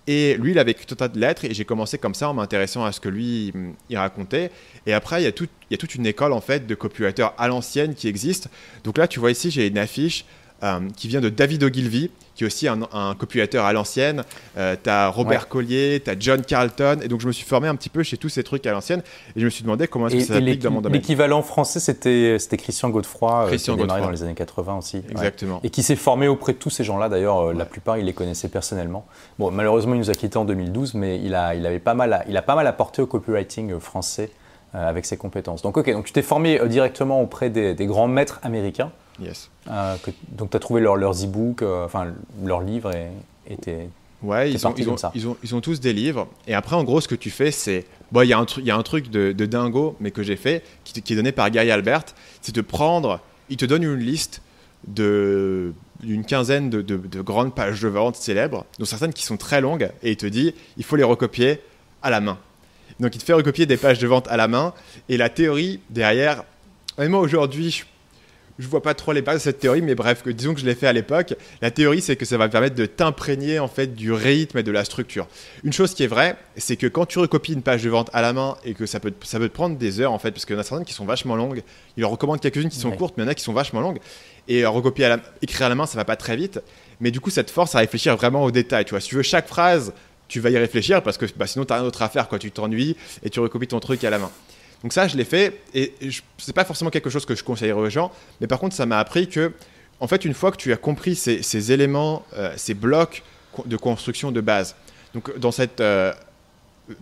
Et lui, il avait tout un tas de lettres et j'ai commencé comme ça en m'intéressant à ce que lui, il racontait. Et après, il y, a tout, il y a toute une école en fait de copywriters à l'ancienne qui existe. Donc là, tu vois ici, j'ai une affiche euh, qui vient de David Ogilvy, qui est aussi un, un à l'ancienne. Euh, tu as Robert Collier, tu as John Carlton. Et donc, je me suis formé un petit peu chez tous ces trucs à l'ancienne. Et je me suis demandé comment est-ce que ça s'applique dans mon domaine. L'équivalent français, c'était Christian Godefroy, euh, Christian qui a dans les années 80 aussi. Exactement. Et qui s'est formé auprès de tous ces gens-là. D'ailleurs, la plupart, il les connaissait personnellement. Bon, malheureusement, il nous a quittés en 2012, mais il a, il avait pas mal, il a pas mal apporté au copywriting français avec ses compétences. Donc, ok, donc tu t'es formé directement auprès des, des grands maîtres américains. Yes. Euh, donc tu as trouvé leurs e-books, euh, enfin leurs livres et, et Ouais, ils ont, ils, ont, ils, ont, ils ont, tous des livres. Et après, en gros, ce que tu fais, c'est. Bon, il y, a un y a un truc de, dingo, mais que j'ai fait, qui, qui, est donné par Gary Albert. C'est de prendre. Il te donne une liste de d'une quinzaine de, de, grandes pages de vente célèbres, dont certaines qui sont très longues, et il te dit il faut les recopier à la main. Donc il te fait recopier des pages de vente à la main, et la théorie derrière, moi aujourd'hui, je je vois pas trop les bases de cette théorie, mais bref, que, disons que je l'ai fait à l'époque. La théorie, c'est que ça va permettre de t'imprégner en fait du rythme et de la structure. Une chose qui est vraie, c'est que quand tu recopies une page de vente à la main et que ça peut, ça peut te prendre des heures en fait, parce qu'il y en a certaines qui sont vachement longues. Il en recommande quelques-unes qui sont courtes, mais il y en a qui sont vachement longues. Et euh, recopier à la, écrire à la main, ça va pas très vite. Mais du coup, ça te force à réfléchir vraiment au détail. Tu vois, si tu veux chaque phrase, tu vas y réfléchir parce que bah, sinon, tu as rien d'autre à faire. Quoi. Tu t'ennuies et tu recopies ton truc à la main. Donc ça, je l'ai fait et c'est pas forcément quelque chose que je conseillerais aux gens, mais par contre, ça m'a appris que, en fait, une fois que tu as compris ces, éléments, euh, ces blocs de construction de base, donc dans cette, euh,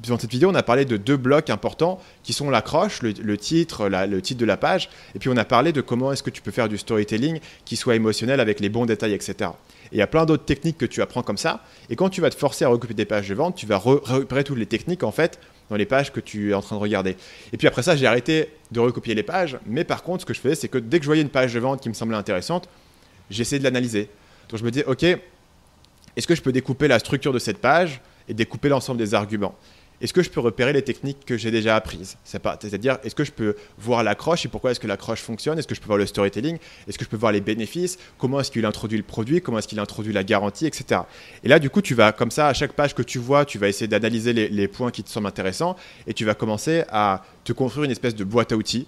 dans cette vidéo, on a parlé de deux blocs importants qui sont l'accroche, le, titre, le titre de la page, et puis on a parlé de comment est-ce que tu peux faire du storytelling qui soit émotionnel avec les bons détails, etc. Et il y a plein d'autres techniques que tu apprends comme ça. Et quand tu vas te forcer à recouper des pages de vente, tu vas récupérer toutes les techniques en fait dans les pages que tu es en train de regarder. Et puis après ça, j'ai arrêté de recopier les pages. Mais par contre, ce que je faisais, c'est que dès que je voyais une page de vente qui me semblait intéressante, j'essayais de l'analyser. Donc je me disais, OK, est-ce que je peux découper la structure de cette page et découper l'ensemble des arguments? Est-ce que je peux repérer les techniques que j'ai déjà apprises? C'est-à-dire, est-ce que je peux voir l'accroche et pourquoi est-ce que l'accroche fonctionne? Est-ce que je peux voir le storytelling? Est-ce que je peux voir les bénéfices? Comment est-ce qu'il introduit le produit? Comment est-ce qu'il introduit la garantie, etc. Et là, du coup, tu vas, comme ça, à chaque page que tu vois, tu vas essayer d'analyser les, points qui te semblent intéressants et tu vas commencer à te construire une espèce de boîte à outils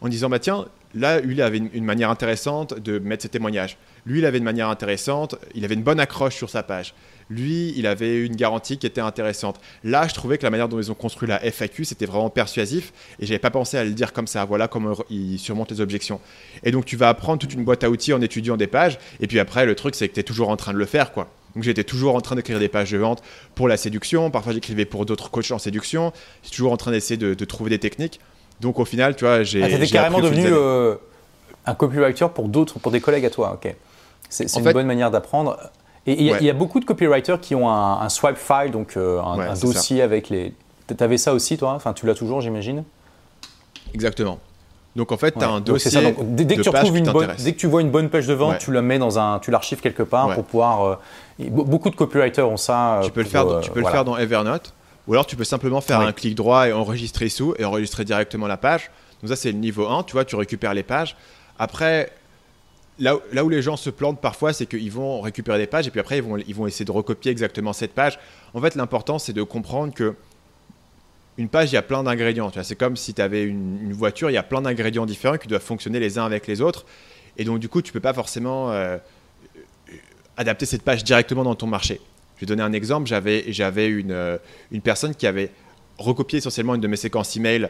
en disant, bah tiens, là, lui, il avait une, manière intéressante de mettre ses témoignages. Lui, il avait une manière intéressante, il avait une bonne accroche sur sa page. Lui, il avait une garantie qui était intéressante. Là, je trouvais que la manière dont ils ont construit la FAQ, c'était vraiment persuasif et j'avais pas pensé à le dire comme ça. Voilà comment ils surmontent les objections. Et donc, tu vas apprendre toute une boîte à outils en étudiant des pages. Et puis après, le truc, c'est que tu es toujours en train de le faire, quoi. Donc j'étais toujours en train d'écrire des pages de vente pour la séduction. Parfois j'écrivais pour d'autres coachs en séduction. J'étais toujours en train d'essayer de, trouver des techniques. Donc au final, tu vois, j'ai. Ah, carrément devenu euh, un copywriter pour d'autres, pour des collègues à toi. Ok. C'est une bonne manière d'apprendre. Et il y, a beaucoup de copywriters qui ont un, swipe file, donc euh, un, dossier avec les. Tu avais ça aussi, toi? Enfin, tu l'as toujours, j'imagine? Exactement. Donc en fait, tu as un dossier. Ça. dès, que tu une bonne, dès que tu vois une bonne page de vente, tu la mets dans un, tu l'archives quelque part pour pouvoir. Euh, beaucoup de copywriters ont ça. Tu peux le faire, tu peux le faire dans Evernote, ou alors tu peux simplement faire un clic droit et enregistrer sous et enregistrer directement la page. Donc ça c'est le niveau 1, tu vois, tu récupères les pages. Après, là, où les gens se plantent parfois, c'est qu'ils vont récupérer des pages et puis après, ils vont, essayer de recopier exactement cette page. En fait, l'important, c'est de comprendre que une page, il y a plein d'ingrédients. C'est comme si tu avais une, voiture, il y a plein d'ingrédients différents qui doivent fonctionner les uns avec les autres. Et donc, du coup, tu peux pas forcément euh, adapter cette page directement dans ton marché. Je vais donner un exemple. J'avais, euh, une personne qui avait recopié essentiellement une de mes séquences email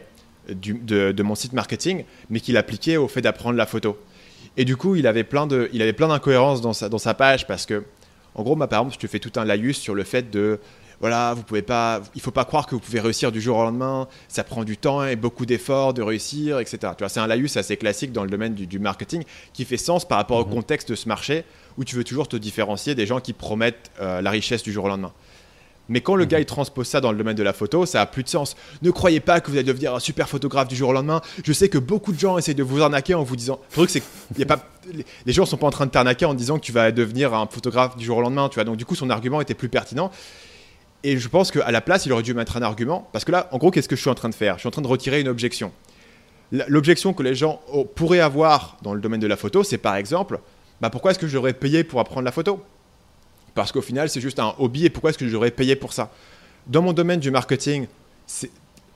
du, de, de, mon site marketing, mais qui l'appliquait au fait d'apprendre la photo. Et du coup, il avait plein, de, il avait plein d'incohérences dans sa, dans sa page parce que, en gros, moi, par exemple, je te fais tout un laïus sur le fait de voilà, vous pouvez pas, il faut pas croire que vous pouvez réussir du jour au lendemain. Ça prend du temps et beaucoup d'efforts de réussir, etc. Tu vois, c'est un laïus assez classique dans le domaine du, marketing qui fait sens par rapport au mhm. contexte de ce marché où tu veux toujours te différencier des gens qui promettent euh, la richesse du jour au lendemain. Mais quand le mhm. gars il transpose ça dans le domaine de la photo, ça a plus de sens. Ne croyez pas que vous allez devenir un super photographe du jour au lendemain. Je sais que beaucoup de gens essayent de vous arnaquer en vous disant. Le truc c'est que y a pas, les gens sont pas en train de t'arnaquer en disant que tu vas devenir un photographe du jour au lendemain. Tu vois. Donc du coup son argument était plus pertinent. Et je pense qu'à la place, il aurait dû mettre un argument. Parce que là, en gros, qu'est-ce que je suis en train de faire? Je suis en train de retirer une objection. L'objection que les gens pourraient avoir dans le domaine de la photo, c'est par exemple, bah pourquoi est-ce que j'aurais payé pour apprendre la photo? Parce qu'au final, c'est juste un hobby et pourquoi est-ce que j'aurais payé pour ça? Dans mon domaine du marketing,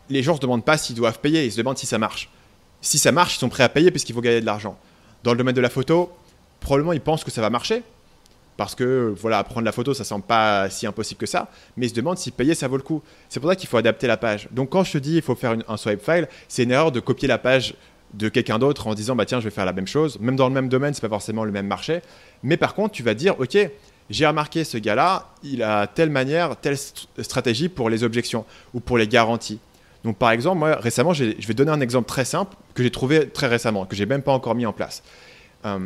les gens ne se demandent pas s'ils doivent payer, ils se demandent si ça marche. Si ça marche, ils sont prêts à payer puisqu'il faut gagner de l'argent. Dans le domaine de la photo, probablement ils pensent que ça va marcher parce que voilà, prendre la photo, ça semble pas si impossible que ça, mais ils se demandent si payer ça vaut le coup. C'est pour ça qu'il faut adapter la page. Donc quand je te dis il faut faire un swipe file, c'est une erreur de copier la page de quelqu'un d'autre en disant bah tiens je vais faire la même chose. Même dans le même domaine, c'est pas forcément le même marché, mais par contre tu vas dire ok j'ai remarqué ce gars-là, il a telle manière, telle stratégie pour les objections ou pour les garanties. Donc par exemple moi récemment je vais donner un exemple très simple que j'ai trouvé très récemment que j'ai même pas encore mis en place. Euh,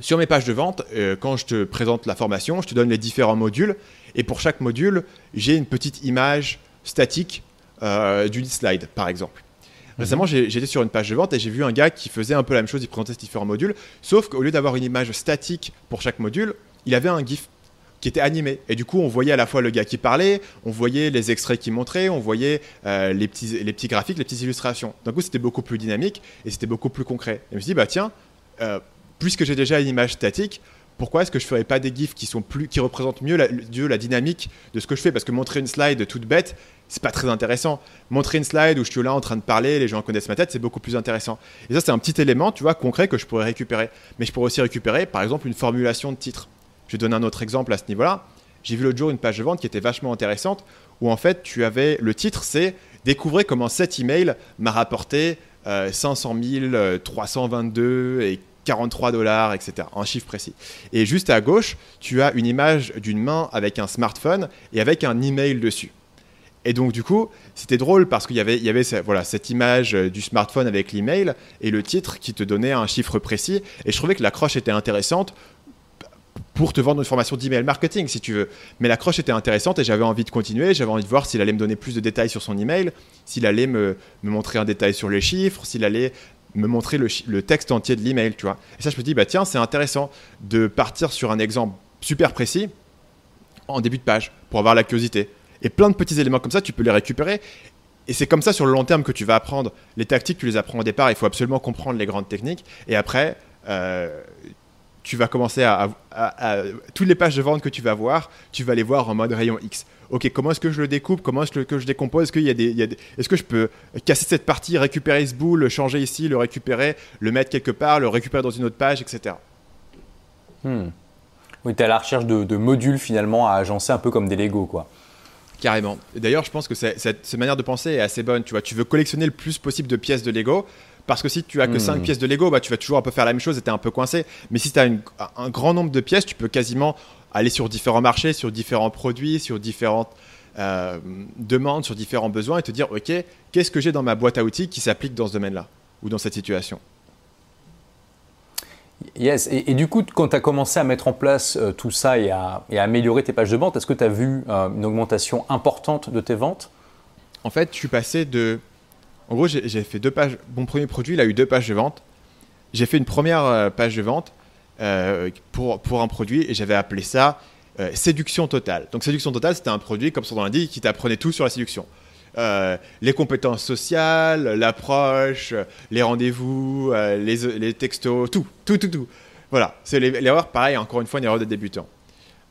sur mes pages de vente, euh, quand je te présente la formation, je te donne les différents modules. Et pour chaque module, j'ai une petite image statique euh, d'une slide, par exemple. Mhm. Récemment, j'étais sur une page de vente et j'ai vu un gars qui faisait un peu la même chose, il présentait ces différents modules, sauf qu'au lieu d'avoir une image statique pour chaque module, il avait un GIF qui était animé. Et du coup, on voyait à la fois le gars qui parlait, on voyait les extraits qu'il montrait, on voyait euh, les, petits, graphiques, les petites illustrations. D'un coup, c'était beaucoup plus dynamique et c'était beaucoup plus concret. Et je me suis dit, bah tiens, puisque j'ai déjà une image statique, pourquoi est-ce que je ne ferais pas des gifs qui sont plus qui représentent mieux la, la dynamique de ce que je fais? Parce que montrer une slide toute bête c'est pas très intéressant montrer une slide où je suis là en train de parler les gens connaissent ma tête c'est beaucoup plus intéressant et ça c'est un petit élément tu vois concret que je pourrais récupérer mais je pourrais aussi récupérer par exemple une formulation de titre je vais donner un autre exemple à ce niveau là j'ai vu l'autre jour une page de vente qui était vachement intéressante où en fait tu avais le titre c'est découvrez comment cet email m'a rapporté 500 322 et 43 dollars, etc. Un chiffre précis. Et juste à gauche, tu as une image d'une main avec un smartphone et avec un email dessus. Et donc du coup, c'était drôle parce qu'il y avait, il y avait voilà, cette image euh, du smartphone avec l'email et le titre qui te donnait un chiffre précis. Et je trouvais que l'accroche était intéressante pour te vendre une formation d'email marketing si tu veux. Mais l'accroche était intéressante et j'avais envie de continuer. J'avais envie de voir s'il allait me donner plus de détails sur son email, s'il allait me, me, montrer un détail sur les chiffres, s'il allait me montrer le, texte entier de l'email, tu vois. Et ça, je me dis, bah tiens, c'est intéressant de partir sur un exemple super précis en début de page pour avoir la curiosité. Et plein de petits éléments comme ça, tu peux les récupérer. Et c'est comme ça sur le long terme que tu vas apprendre. Les tactiques, tu les apprends au départ, il faut absolument comprendre les grandes techniques. Et après, euh, tu vas commencer à, toutes les pages de vente que tu vas voir, tu vas les voir en mode rayon X. Ok, comment est-ce que je le découpe? Comment est-ce que je décompose? Est-ce qu'il y a des, est-ce que je peux casser cette partie, récupérer ce bout, le changer ici, le récupérer, le mettre quelque part, le récupérer dans une autre page, etc. Hmm. Oui, tu es à la recherche de, modules finalement à agencer un peu comme des Lego, quoi. Carrément. D'ailleurs, je pense que cette, cette, manière de penser est assez bonne. Tu vois, tu veux collectionner le plus possible de pièces de Lego. Parce que si tu as que 5 hmm. pièces de Lego, bah, tu vas toujours un peu faire la même chose et tu es un peu coincé. Mais si tu as un grand nombre de pièces, tu peux quasiment aller sur différents marchés, sur différents produits, sur différentes euh, demandes, sur différents besoins et te dire, OK, qu'est-ce que j'ai dans ma boîte à outils qui s'applique dans ce domaine-là ou dans cette situation? Yes, et, du coup, quand tu as commencé à mettre en place euh, tout ça et à, améliorer tes pages de vente, est-ce que tu as vu euh, une augmentation importante de tes ventes? En fait, je suis passé de en gros, j'ai fait deux pages. Mon premier produit, il a eu deux pages de vente. J'ai fait une première euh, page de vente euh, pour, pour un produit et j'avais appelé ça euh, séduction totale. Donc, séduction totale, c'était un produit, comme son nom l'indique, qui t'apprenait tout sur la séduction. les compétences sociales, l'approche, les rendez-vous, les, textos, tout, tout, tout, tout. Voilà, c'est l'erreur, pareil, encore une fois, une erreur de débutant.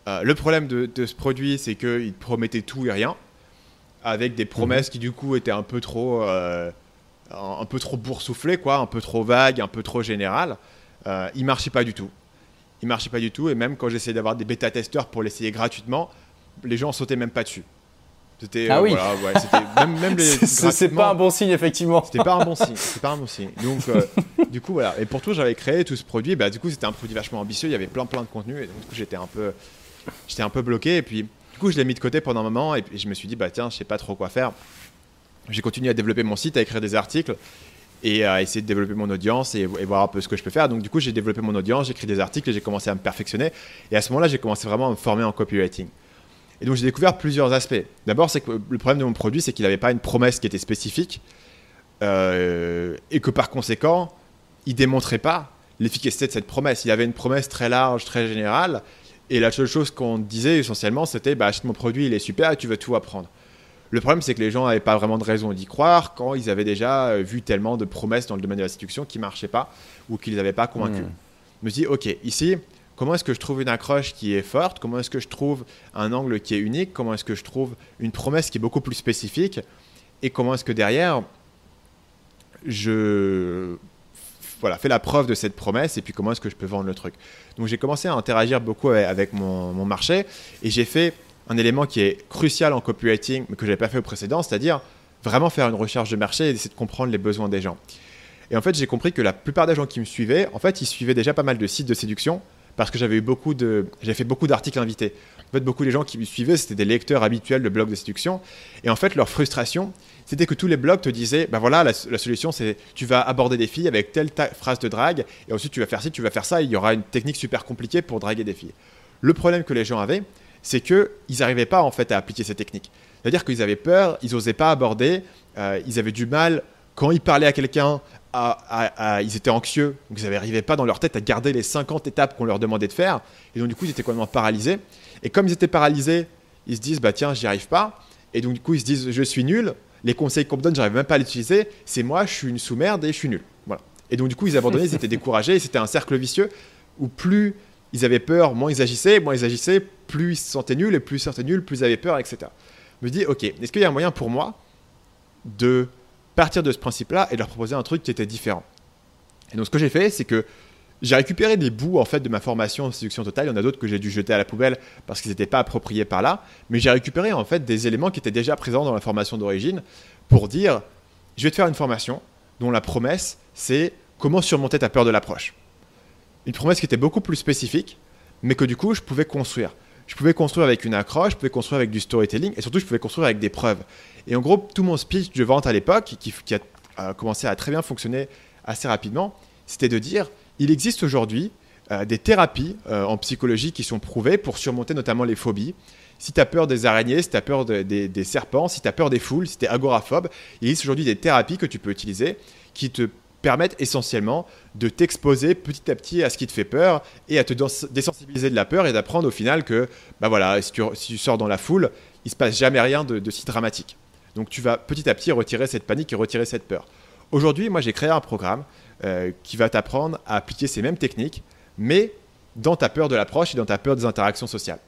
le problème de ce produit, c'est qu'il promettait tout et rien avec des promesses qui du coup étaient un peu trop, euh, un peu trop boursouflées, quoi, un peu trop vagues, un peu trop générales. Euh, il marchait pas du tout. il marchait pas du tout. Et même quand j'essayais d'avoir des bêta-testeurs pour l'essayer gratuitement, les gens sautaient même pas dessus. C'était ah oui. même, même c'est pas un bon signe effectivement. C'était pas un bon signe. C'était pas un bon signe. Donc euh, du coup voilà. Et pour tout, j'avais créé tout ce produit. Bah du coup c'était un produit vachement ambitieux. Il y avait plein plein de contenu et donc du coup j'étais un peu, j'étais un peu bloqué. Et puis du coup je l'ai mis de côté pendant un moment et je me suis dit bah tiens je sais pas trop quoi faire. J'ai continué à développer mon site, à écrire des articles et à essayer de développer mon audience et, voir un peu ce que je peux faire. Donc du coup j'ai développé mon audience, j'ai écrit des articles et j'ai commencé à me perfectionner. Et à ce moment-là j'ai commencé vraiment à me former en copywriting. Et donc j'ai découvert plusieurs aspects. D'abord, c'est que le problème de mon produit, c'est qu'il n'avait pas une promesse qui était spécifique euh, et que par conséquent, il démontrait pas l'efficacité de cette promesse. Il avait une promesse très large, très générale, et la seule chose qu'on disait essentiellement, c'était bah, achète mon produit, il est super tu vas tout apprendre. Le problème, c'est que les gens n'avaient pas vraiment de raison d'y croire quand ils avaient déjà euh, vu tellement de promesses dans le domaine de la séduction qui ne marchaient pas ou qui ne les avaient pas convaincus. Hmm. Je me dis, ok, ici, comment est-ce que je trouve une accroche qui est forte, comment est-ce que je trouve un angle qui est unique, comment est-ce que je trouve une promesse qui est beaucoup plus spécifique, et comment est-ce que derrière, je voilà, fais la preuve de cette promesse, et puis comment est-ce que je peux vendre le truc. Donc j'ai commencé à interagir beaucoup avec mon, marché, et j'ai fait un élément qui est crucial en copywriting, mais que je n'avais pas fait au précédent, c'est-à-dire vraiment faire une recherche de marché et essayer de comprendre les besoins des gens. Et en fait, j'ai compris que la plupart des gens qui me suivaient, en fait, ils suivaient déjà pas mal de sites de séduction, parce que j'avais fait beaucoup d'articles invités. En fait, beaucoup des gens qui me suivaient, c'était des lecteurs habituels de blogs de séduction. Et en fait, leur frustration, c'était que tous les blogs te disaient, ben voilà, la, solution, c'est tu vas aborder des filles avec telle phrase de drague, et ensuite tu vas faire ci, tu vas faire ça, et il y aura une technique super compliquée pour draguer des filles. Le problème que les gens avaient, c'est qu'ils n'arrivaient pas en fait à appliquer ces techniques. C'est-à-dire qu'ils avaient peur, ils n'osaient pas aborder, euh, ils avaient du mal quand ils parlaient à quelqu'un ils étaient anxieux, donc ils n'arrivaient pas dans leur tête à garder les 50 étapes qu'on leur demandait de faire. Et donc, du coup, ils étaient complètement paralysés. Et comme ils étaient paralysés, ils se disent, bah tiens, j'y arrive pas. Et donc, du coup, ils se disent, je suis nul. Les conseils qu'on me donne, j'arrive même pas à l'utiliser. C'est moi, je suis une sous-merde et je suis nul. Voilà. Et donc, du coup, ils abandonnaient, ils étaient découragés. C'était un cercle vicieux où plus ils avaient peur, moins ils agissaient. Moins ils agissaient, plus ils se sentaient nuls. Et plus ils se sentaient nuls, plus ils avaient peur, etc. Je me dis, ok, est-ce qu'il y a un moyen pour moi de partir de ce principe-là et leur proposer un truc qui était différent? Et donc ce que j'ai fait, c'est que j'ai récupéré des bouts en fait de ma formation en séduction totale. Il y en a d'autres que j'ai dû jeter à la poubelle parce qu'ils n'étaient pas appropriés par là. Mais j'ai récupéré en fait des éléments qui étaient déjà présents dans la formation d'origine pour dire je vais te faire une formation dont la promesse c'est comment surmonter ta peur de l'approche. Une promesse qui était beaucoup plus spécifique, mais que du coup je pouvais construire. Je pouvais construire avec une accroche, je pouvais construire avec du storytelling et surtout je pouvais construire avec des preuves. Et en gros, tout mon speech de vente à l'époque, qui, a, commencé à très bien fonctionner assez rapidement, c'était de dire il existe aujourd'hui euh, des thérapies euh, en psychologie qui sont prouvées pour surmonter notamment les phobies. Si tu as peur des araignées, si tu as peur des, serpents, si tu as peur des foules, si tu es agoraphobe, il existe aujourd'hui des thérapies que tu peux utiliser qui te permettent essentiellement de t'exposer petit à petit à ce qui te fait peur et à te désensibiliser de la peur et d'apprendre au final que bah voilà, si, tu, sors dans la foule, il se passe jamais rien de si dramatique. Donc tu vas petit à petit retirer cette panique et retirer cette peur. Aujourd'hui, moi j'ai créé un programme euh, qui va t'apprendre à appliquer ces mêmes techniques, mais dans ta peur de l'approche et dans ta peur des interactions sociales.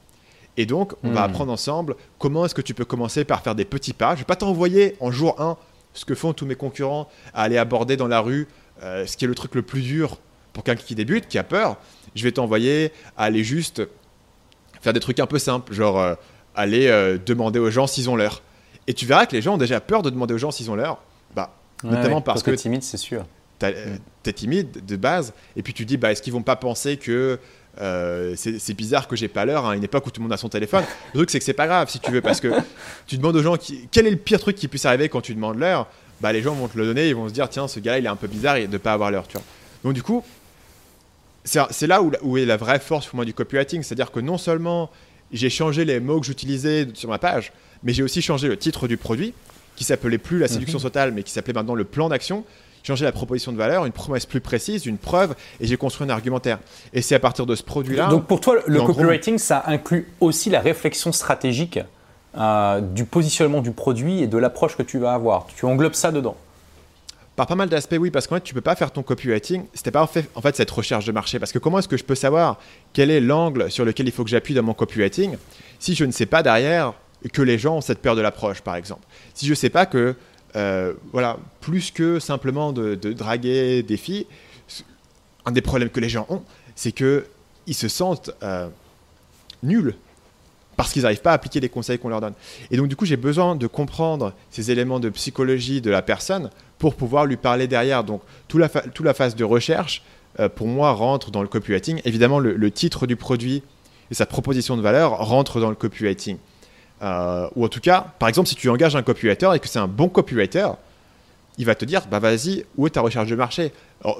Et donc, on va hmm. apprendre ensemble comment est-ce que tu peux commencer par faire des petits pas. Je ne vais pas t'envoyer en jour 1 ce que font tous mes concurrents à aller aborder dans la rue euh, ce qui est le truc le plus dur pour quelqu'un qui débute, qui a peur. Je vais t'envoyer à aller juste faire des trucs un peu simples, genre euh, aller demander aux gens s'ils ont l'heure. Et tu verras que les gens ont déjà peur de demander aux gens s'ils ont l'heure. Bah, notamment parce, que, timide, c'est sûr. Tu es mm. timide de base. Et puis tu dis, bah, est-ce qu'ils vont pas penser que euh, c'est bizarre que j'ai pas l'heure à une époque où tout le monde a son téléphone. Le truc, c'est que c'est pas grave si tu veux, parce que tu demandes aux gens qui, quel est le pire truc qui puisse arriver quand tu demandes l'heure. Bah, les gens vont te le donner, ils vont se dire, tiens, ce gars-là, il est un peu bizarre de pas avoir l'heure. Donc, du coup, c'est là où, où, est la vraie force pour moi du copywriting. C'est-à-dire que non seulement j'ai changé les mots que j'utilisais sur ma page, mais j'ai aussi changé le titre du produit, qui s'appelait plus la séduction mhm. totale, mais qui s'appelait maintenant le plan d'action. J'ai changé la proposition de valeur, une promesse plus précise, une preuve, et j'ai construit un argumentaire. Et c'est à partir de ce produit-là. Donc pour toi, le copywriting, ça inclut aussi la réflexion stratégique euh, du positionnement du produit et de l'approche que tu vas avoir. Tu englobes ça dedans. Par pas mal d'aspects, oui, parce qu'en fait, tu peux pas faire ton copywriting si t'es pas fait, en fait cette recherche de marché. Parce que comment est-ce que je peux savoir quel est l'angle sur lequel il faut que j'appuie dans mon copywriting si je ne sais pas derrière que les gens ont cette peur de l'approche, par exemple? Si je ne sais pas que, euh, voilà, plus que simplement de, draguer des filles, un des problèmes que les gens ont, c'est que ils se sentent nuls parce qu'ils n'arrivent pas à appliquer les conseils qu'on leur donne. Et donc, du coup, j'ai besoin de comprendre ces éléments de psychologie de la personne pour pouvoir lui parler derrière. Donc, toute la, toute la phase de recherche, euh, pour moi, rentre dans le copywriting. Évidemment, le, titre du produit et sa proposition de valeur rentrent dans le copywriting. Euh, ou en tout cas, par exemple, si tu engages un copywriter et que c'est un bon copywriter, il va te dire bah vas-y, où est ta recherche de marché?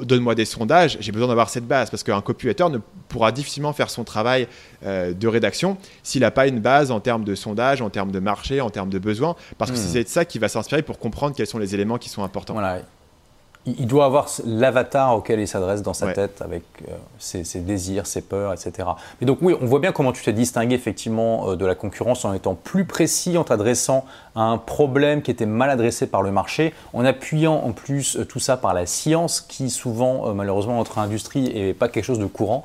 Donne-moi des sondages, j'ai besoin d'avoir cette base parce qu'un copywriter ne pourra difficilement faire son travail euh, de rédaction s'il n'a pas une base en termes de sondage, en termes de marché, en termes de besoins, parce que hmm. c'est de ça qui va s'inspirer pour comprendre quels sont les éléments qui sont importants. Voilà il doit avoir l'avatar auquel il s'adresse dans sa tête avec euh, ses, désirs, ses peurs, etc. Mais donc oui, on voit bien comment tu t'es distingué effectivement euh, de la concurrence en étant plus précis, en t'adressant à un problème qui était mal adressé par le marché, en appuyant en plus euh, tout ça par la science qui souvent malheureusement notre industrie n'est pas quelque chose de courant.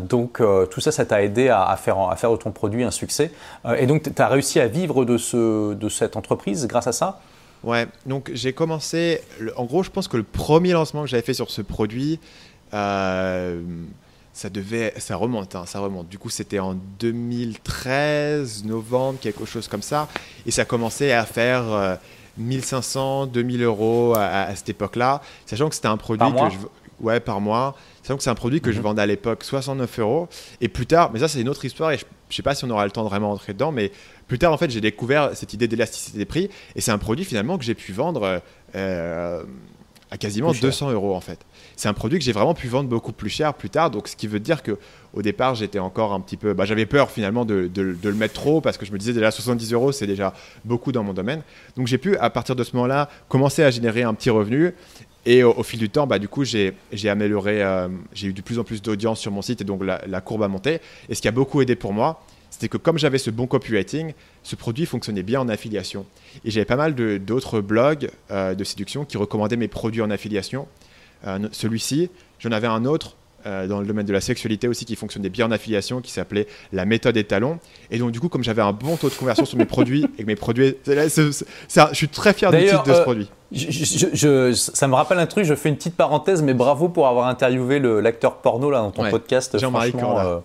donc tout ça, ça t'a aidé à, faire, à faire de ton produit un succès. et donc tu as réussi à vivre de, ce, de cette entreprise grâce à ça? Ouais, donc j'ai commencé. En gros, je pense que le premier lancement que j'avais fait sur ce produit, euh, ça devait, ça remonte, hein, ça remonte. Du coup, c'était en 2013, novembre, quelque chose comme ça, et ça commençait à faire 1500, euh, 2000 euros à, cette époque-là, sachant que c'était un produit que je, ouais, par mois. Sachant que c'est un produit que je mhm. vendais à l'époque 69 euros. Et plus tard, mais ça c'est une autre histoire et je, ne sais pas si on aura le temps de vraiment entrer dedans, mais plus tard, en fait, j'ai découvert cette idée d'élasticité des prix et c'est un produit finalement que j'ai pu vendre euh, à quasiment 200 euros en fait. C'est un produit que j'ai vraiment pu vendre beaucoup plus cher plus tard, donc ce qui veut dire que au départ, j'étais encore un petit peu, bah, j'avais peur finalement de, le mettre trop parce que je me disais déjà 70 euros, c'est déjà beaucoup dans mon domaine. Donc j'ai pu à partir de ce moment-là commencer à générer un petit revenu et au, fil du temps, bah, du coup, j'ai amélioré, euh, j'ai eu de plus en plus d'audience sur mon site et donc la, la, courbe a monté. Et ce qui a beaucoup aidé pour moi, c'était que comme j'avais ce bon copywriting, ce produit fonctionnait bien en affiliation. Et j'avais pas mal d'autres blogs euh, de séduction qui recommandaient mes produits en affiliation. Euh, celui-ci, j'en avais un autre euh, dans le domaine de la sexualité aussi qui fonctionnait bien en affiliation, qui s'appelait la méthode étalon. Et donc du coup, comme j'avais un bon taux de conversion sur mes produits et que mes produits, je suis très fier du titre de ce produit. ça me rappelle un truc, je fais une petite parenthèse, mais bravo pour avoir interviewé l'acteur porno là dans ton podcast. Jean-Marie Corda.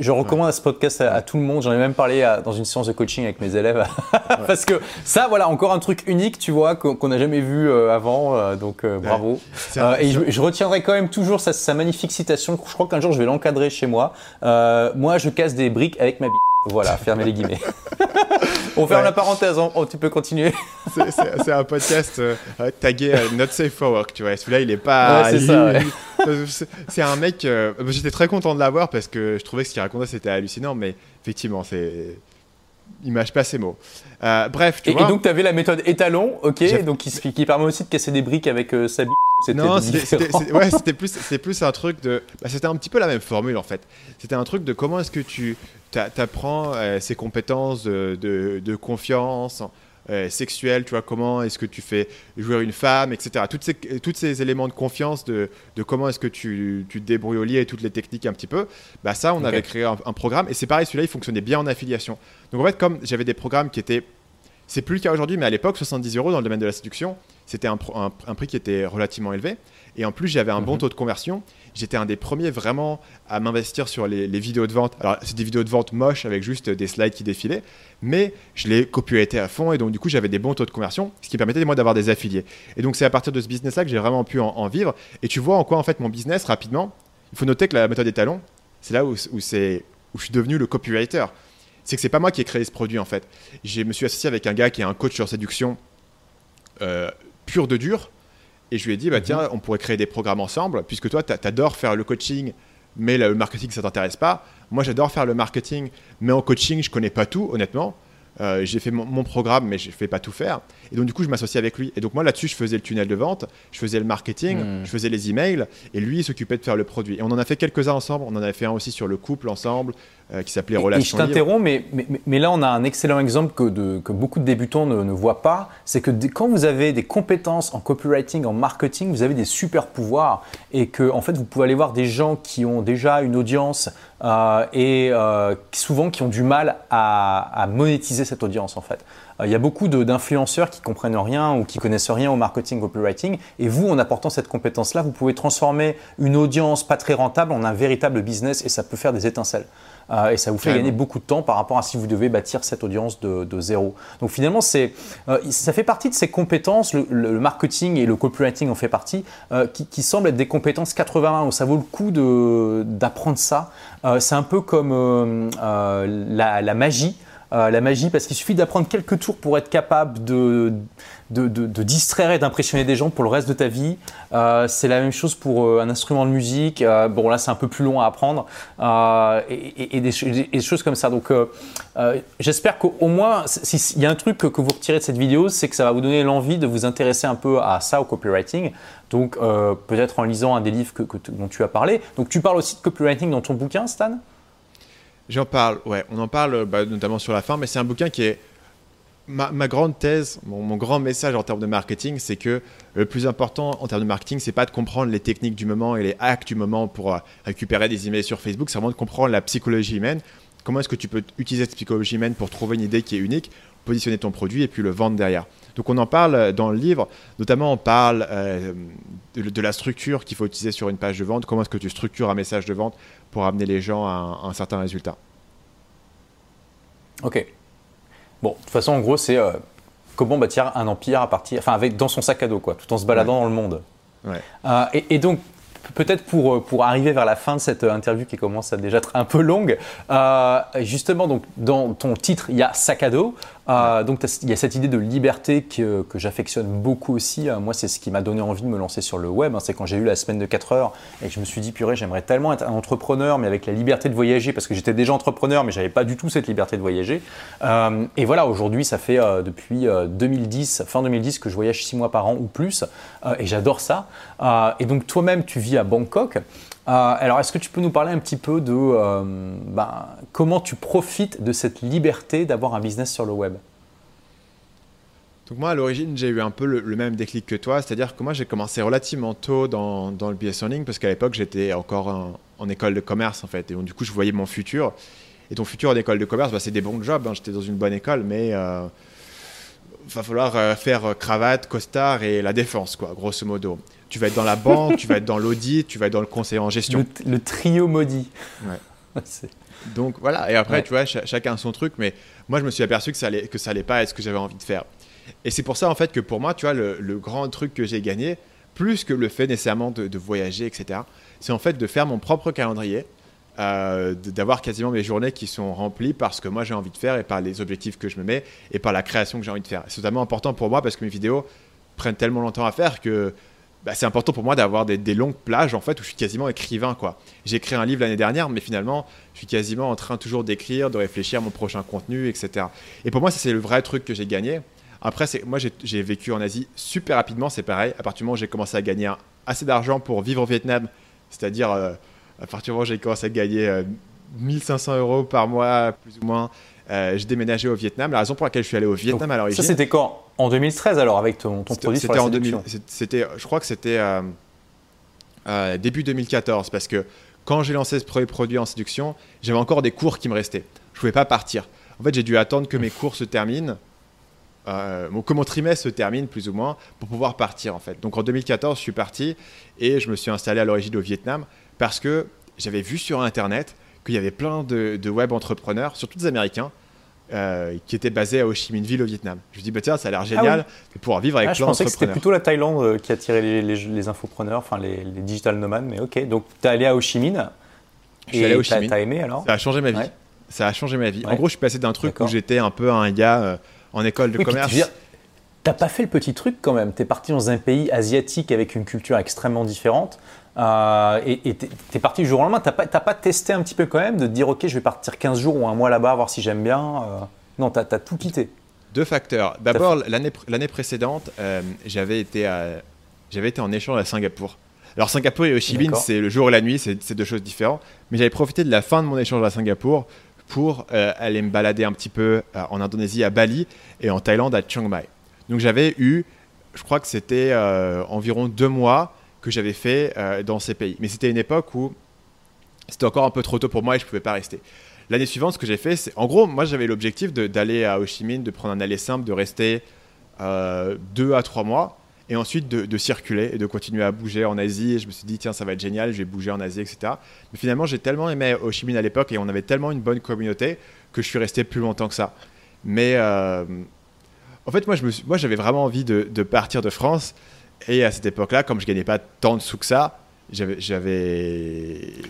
Je, recommande ce podcast à, tout le monde. J'en ai même parlé dans une séance de coaching avec mes élèves. Parce que ça, voilà, encore un truc unique, tu vois, qu'on n'a jamais vu euh, avant. Euh, donc, euh, bravo. et je, retiendrai quand même toujours sa, magnifique citation. Je crois qu'un jour, je vais l'encadrer chez moi. moi, je casse des briques avec ma bille. Voilà, fermez les guillemets. On ferme la parenthèse, tu peux continuer. c'est un podcast tagué Not Safe for Work, tu vois. Celui-là, il est pas. c'est un mec. J'étais très content de l'avoir parce que je trouvais que ce qu'il racontait c'était hallucinant, mais effectivement, c'est. Il mâche pas ses mots. Euh, bref, tu et, vois. Et donc, tu avais la méthode étalon, ok, donc qui, qui, permet aussi de casser des briques avec euh, sa Non, c'était plus, plus un truc de. Bah, c'était un petit peu la même formule en fait. C'était un truc de comment est-ce que tu apprends euh, ces compétences de, de, de confiance, euh, sexuelle, tu vois, comment est-ce que tu fais jouer une femme, etc. Toutes ces, toutes ces éléments de confiance de, de comment est-ce que tu, tu, te débrouilles au lit et toutes les techniques un petit peu, bah ça, on avait créé un, programme et c'est pareil, celui-là, il fonctionnait bien en affiliation. Donc en fait, comme j'avais des programmes qui étaient, c'est plus le cas aujourd'hui, mais à l'époque, 70 euros dans le domaine de la séduction, c'était un, un, prix qui était relativement élevé. Et en plus, j'avais un bon mhm. taux de conversion j'étais un des premiers vraiment à m'investir sur les, vidéos de vente. Alors, c'est des vidéos de vente moches avec juste des slides qui défilaient, mais je les copywritais à fond et donc, du coup, j'avais des bons taux de conversion, ce qui permettait moi d'avoir des affiliés. Et donc, c'est à partir de ce business-là que j'ai vraiment pu en, vivre. Et tu vois en quoi, en fait, mon business, rapidement, il faut noter que la méthode des talons, c'est là où, où, où je suis devenu le copywriter. C'est que c'est pas moi qui ai créé ce produit, en fait. Je me suis associé avec un gars qui est un coach sur séduction euh, pur de dur et je lui ai dit, bah, tiens, mhm. on pourrait créer des programmes ensemble, puisque toi, tu adores faire le coaching, mais le marketing, ça t'intéresse pas. Moi, j'adore faire le marketing, mais en coaching, je connais pas tout, honnêtement. Euh, j'ai fait mon, programme, mais je ne fais pas tout faire. Et donc, du coup, je m'associe avec lui. Et donc, moi, là-dessus, je faisais le tunnel de vente, je faisais le marketing, hmm. je faisais les emails, et lui, il s'occupait de faire le produit. Et on en a fait quelques-uns ensemble. On en avait fait un aussi sur le couple ensemble, euh, qui s'appelait Relations. Et je t'interromps, mais, mais, là, on a un excellent exemple que, de, que beaucoup de débutants ne, ne voient pas. C'est que quand vous avez des compétences en copywriting, en marketing, vous avez des super pouvoirs. Et que, en fait, vous pouvez aller voir des gens qui ont déjà une audience euh, et souvent qui ont du mal à, à monétiser cette audience, en fait. il y a beaucoup d'influenceurs qui comprennent rien ou qui connaissent rien au marketing copywriting. Et vous, en apportant cette compétence-là, vous pouvez transformer une audience pas très rentable en un véritable business et ça peut faire des étincelles. Euh, et ça vous fait gagner beaucoup de temps par rapport à si vous devez bâtir cette audience de, zéro. Donc finalement, c'est, euh, ça fait partie de ces compétences, le, marketing et le copywriting en fait partie, euh, qui, semblent être des compétences 80 où ça vaut le coup d'apprendre ça. c'est un peu comme la, magie. la magie, parce qu'il suffit d'apprendre quelques tours pour être capable de, de, distraire et d'impressionner des gens pour le reste de ta vie. Euh, c'est la même chose pour euh, un instrument de musique. Euh, bon, là, c'est un peu plus long à apprendre et, des, choses comme ça. Donc, j'espère qu'au moins, s'il y a un truc que, vous retirez de cette vidéo, c'est que ça va vous donner l'envie de vous intéresser un peu à ça, au copywriting. Donc, peut-être en lisant un des livres que, dont tu as parlé. Donc, tu parles aussi de copywriting dans ton bouquin, Stan? J'en parle, ouais. On en parle bah, notamment sur la fin, mais c'est un bouquin qui est ma, grande thèse, mon, grand message en termes de marketing, c'est que le plus important en termes de marketing, c'est pas de comprendre les techniques du moment et les hacks du moment pour euh, récupérer des emails sur Facebook, c'est vraiment de comprendre la psychologie humaine. Comment est-ce que tu peux utiliser cette psychologie humaine pour trouver une idée qui est unique, positionner ton produit et puis le vendre derrière. Donc on en parle dans le livre, notamment on parle euh, de, la structure qu'il faut utiliser sur une page de vente, comment est-ce que tu structures un message de vente pour amener les gens à un certain résultat. Ok, Bon, de toute façon, en gros, c'est euh, comment bâtir un empire à partir, enfin, avec dans son sac à dos, quoi, tout en se baladant dans le monde. Ouais. Euh, et, donc, peut-être pour, euh, pour arriver vers la fin de cette interview qui commence à déjà être un peu longue, justement, donc, dans ton titre, il y a sac à dos. Euh, donc il y a cette idée de liberté que, j'affectionne beaucoup aussi. Euh, moi, c'est ce qui m'a donné envie de me lancer sur le web. Hein. C'est quand j'ai eu la semaine de 4 heures et que je me suis dit, purée, j'aimerais tellement être un entrepreneur, mais avec la liberté de voyager, parce que j'étais déjà entrepreneur, mais j'avais pas du tout cette liberté de voyager. Euh, et voilà, aujourd'hui, ça fait depuis 2010, fin 2010, que je voyage 6 mois par an ou plus, et j'adore ça. et donc toi-même, tu vis à Bangkok. Alors, est-ce que tu peux nous parler un petit peu de ben, comment tu profites de cette liberté d'avoir un business sur le web? Donc moi, à l'origine, j'ai eu un peu le, même déclic que toi, c'est-à-dire que moi, j'ai commencé relativement tôt dans, le business learning, parce qu'à l'époque, j'étais encore en, école de commerce, en fait, et donc, du coup, je voyais mon futur. Et ton futur en école de commerce, bah, c'est des bons jobs, hein. j'étais dans une bonne école, mais il euh, va falloir euh, faire cravate, costard et la défense, quoi, grosso modo. Tu vas être dans la banque, tu vas être dans l'audit, tu vas être dans le conseil en gestion. Le, trio maudit. Ouais. donc voilà, et après, tu vois, chacun son truc, mais moi, je me suis aperçu que ça allait, que ça allait pas être ce que j'avais envie de faire. Et c'est pour ça, en fait, que pour moi, tu vois, le, grand truc que j'ai gagné, plus que le fait nécessairement de, voyager, etc., c'est en fait de faire mon propre calendrier, euh, d'avoir quasiment mes journées qui sont remplies par ce que moi j'ai envie de faire et par les objectifs que je me mets et par la création que j'ai envie de faire. C'est totalement important pour moi parce que mes vidéos prennent tellement longtemps à faire que bah, c'est important pour moi d'avoir des, longues plages en fait où je suis quasiment écrivain quoi. J'ai écrit un livre l'année dernière, mais finalement je suis quasiment en train toujours d'écrire, de réfléchir à mon prochain contenu, etc. Et pour moi, c'est le vrai truc que j'ai gagné. Après, moi, j'ai vécu en Asie super rapidement, c'est pareil. À partir du moment où j'ai commencé à gagner assez d'argent pour vivre au Vietnam, c'est-à-dire euh, à partir du moment où j'ai commencé à gagner 1500 euh, euros par mois, plus ou moins, j'ai déménagé au Vietnam. La raison pour laquelle je suis allé au Vietnam à l'origine. Ça, c'était quand? En 2013 alors, avec ton, ton produit C'était en 2000. C'était, je crois que c'était début 2014, parce que quand j'ai lancé ce premier produit en séduction, j'avais encore des cours qui me restaient. Je ne pouvais pas partir. En fait, j'ai dû attendre que mes cours se terminent euh, que mon trimestre se termine plus ou moins pour pouvoir partir en fait. Donc en 2014, je suis parti et je me suis installé à l'origine au Vietnam parce que j'avais vu sur Internet qu'il y avait plein de, web entrepreneurs, surtout des Américains, euh, qui étaient basés à Ho Chi Minh Ville au Vietnam. Je me dis, bah, tiens, ça a l'air ah génial de pouvoir vivre avec ah, plein d'entrepreneurs. Je pensais que c'était plutôt la Thaïlande euh, qui attirait les, les, infopreneurs, enfin les, digital nomades, mais ok. Donc tu es allé à Ho Chi Minh. Je suis allé à Ho Chi Minh. T'as aimé alors? Ça a changé ma vie. Ça a changé ma vie. En gros, je suis passé d'un truc où j'étais un peu un gars en école de commerce. T'as pas fait le petit truc quand même. Tu es parti dans un pays asiatique avec une culture extrêmement différente. Euh, et tu es, parti du jour au lendemain. Tu pas, pas testé un petit peu quand même de te dire Ok, je vais partir 15 jours ou un mois là-bas, voir si j'aime bien euh, Non, tu as, tout quitté. Deux facteurs. D'abord, l'année précédente, euh, j'avais été, été en échange à Singapour. Alors, Singapour et Ho Chi Minh, c'est le jour et la nuit, c'est deux choses différentes. Mais j'avais profité de la fin de mon échange à Singapour pour aller me balader un petit peu en Indonésie à Bali et en Thaïlande à Chiang Mai. Donc j'avais eu, je crois que c'était environ deux mois que j'avais fait dans ces pays. Mais c'était une époque où c'était encore un peu trop tôt pour moi et je pouvais pas rester. l'année suivante, ce que j'ai fait, c'est en gros, moi j'avais l'objectif d'aller à Ho Chi Minh, de prendre un aller simple, de rester euh, deux à trois mois et ensuite de, circuler et de continuer à bouger en Asie. Je me suis dit, tiens, ça va être génial, je vais bouger en Asie, etc. Mais finalement, j'ai tellement aimé Ho Chi Minh à l'époque et on avait tellement une bonne communauté que je suis resté plus longtemps que ça. Mais euh, en fait, moi, j'avais vraiment envie de, partir de France. Et à cette époque-là, comme je gagnais pas tant de sous que ça, j'avais,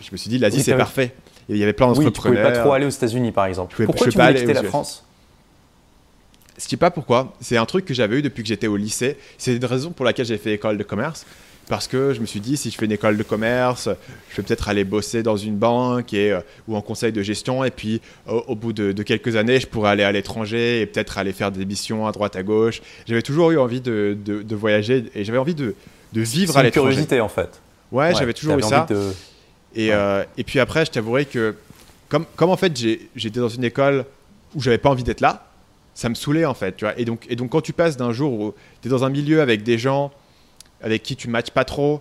je me suis dit, l'Asie, c'est parfait. il y avait plein d'entrepreneurs. Oui, tu pouvais pas trop aller aux États-Unis, par exemple. Pourquoi tu voulais quitter la France je sais pas pourquoi. C'est un truc que j'avais eu depuis que j'étais au lycée. C'est une raison pour laquelle j'ai fait école de commerce. Parce que je me suis dit, si je fais une école de commerce, je vais peut-être aller bosser dans une banque et, euh, ou en conseil de gestion. Et puis, au, bout de, quelques années, je pourrais aller à l'étranger et peut-être aller faire des missions à droite, à gauche. J'avais toujours eu envie de, de, voyager et j'avais envie de, vivre à l'étranger. Curiosité, en fait. Ouais, j'avais toujours eu ça. Et, euh, et puis après, je t'avouerai que, comme, comme en fait, j'étais dans une école où j'avais pas envie d'être là, ça me saoulait en fait. Tu vois et, donc, et donc, quand tu passes d'un jour où tu es dans un milieu avec des gens avec qui tu matches pas trop,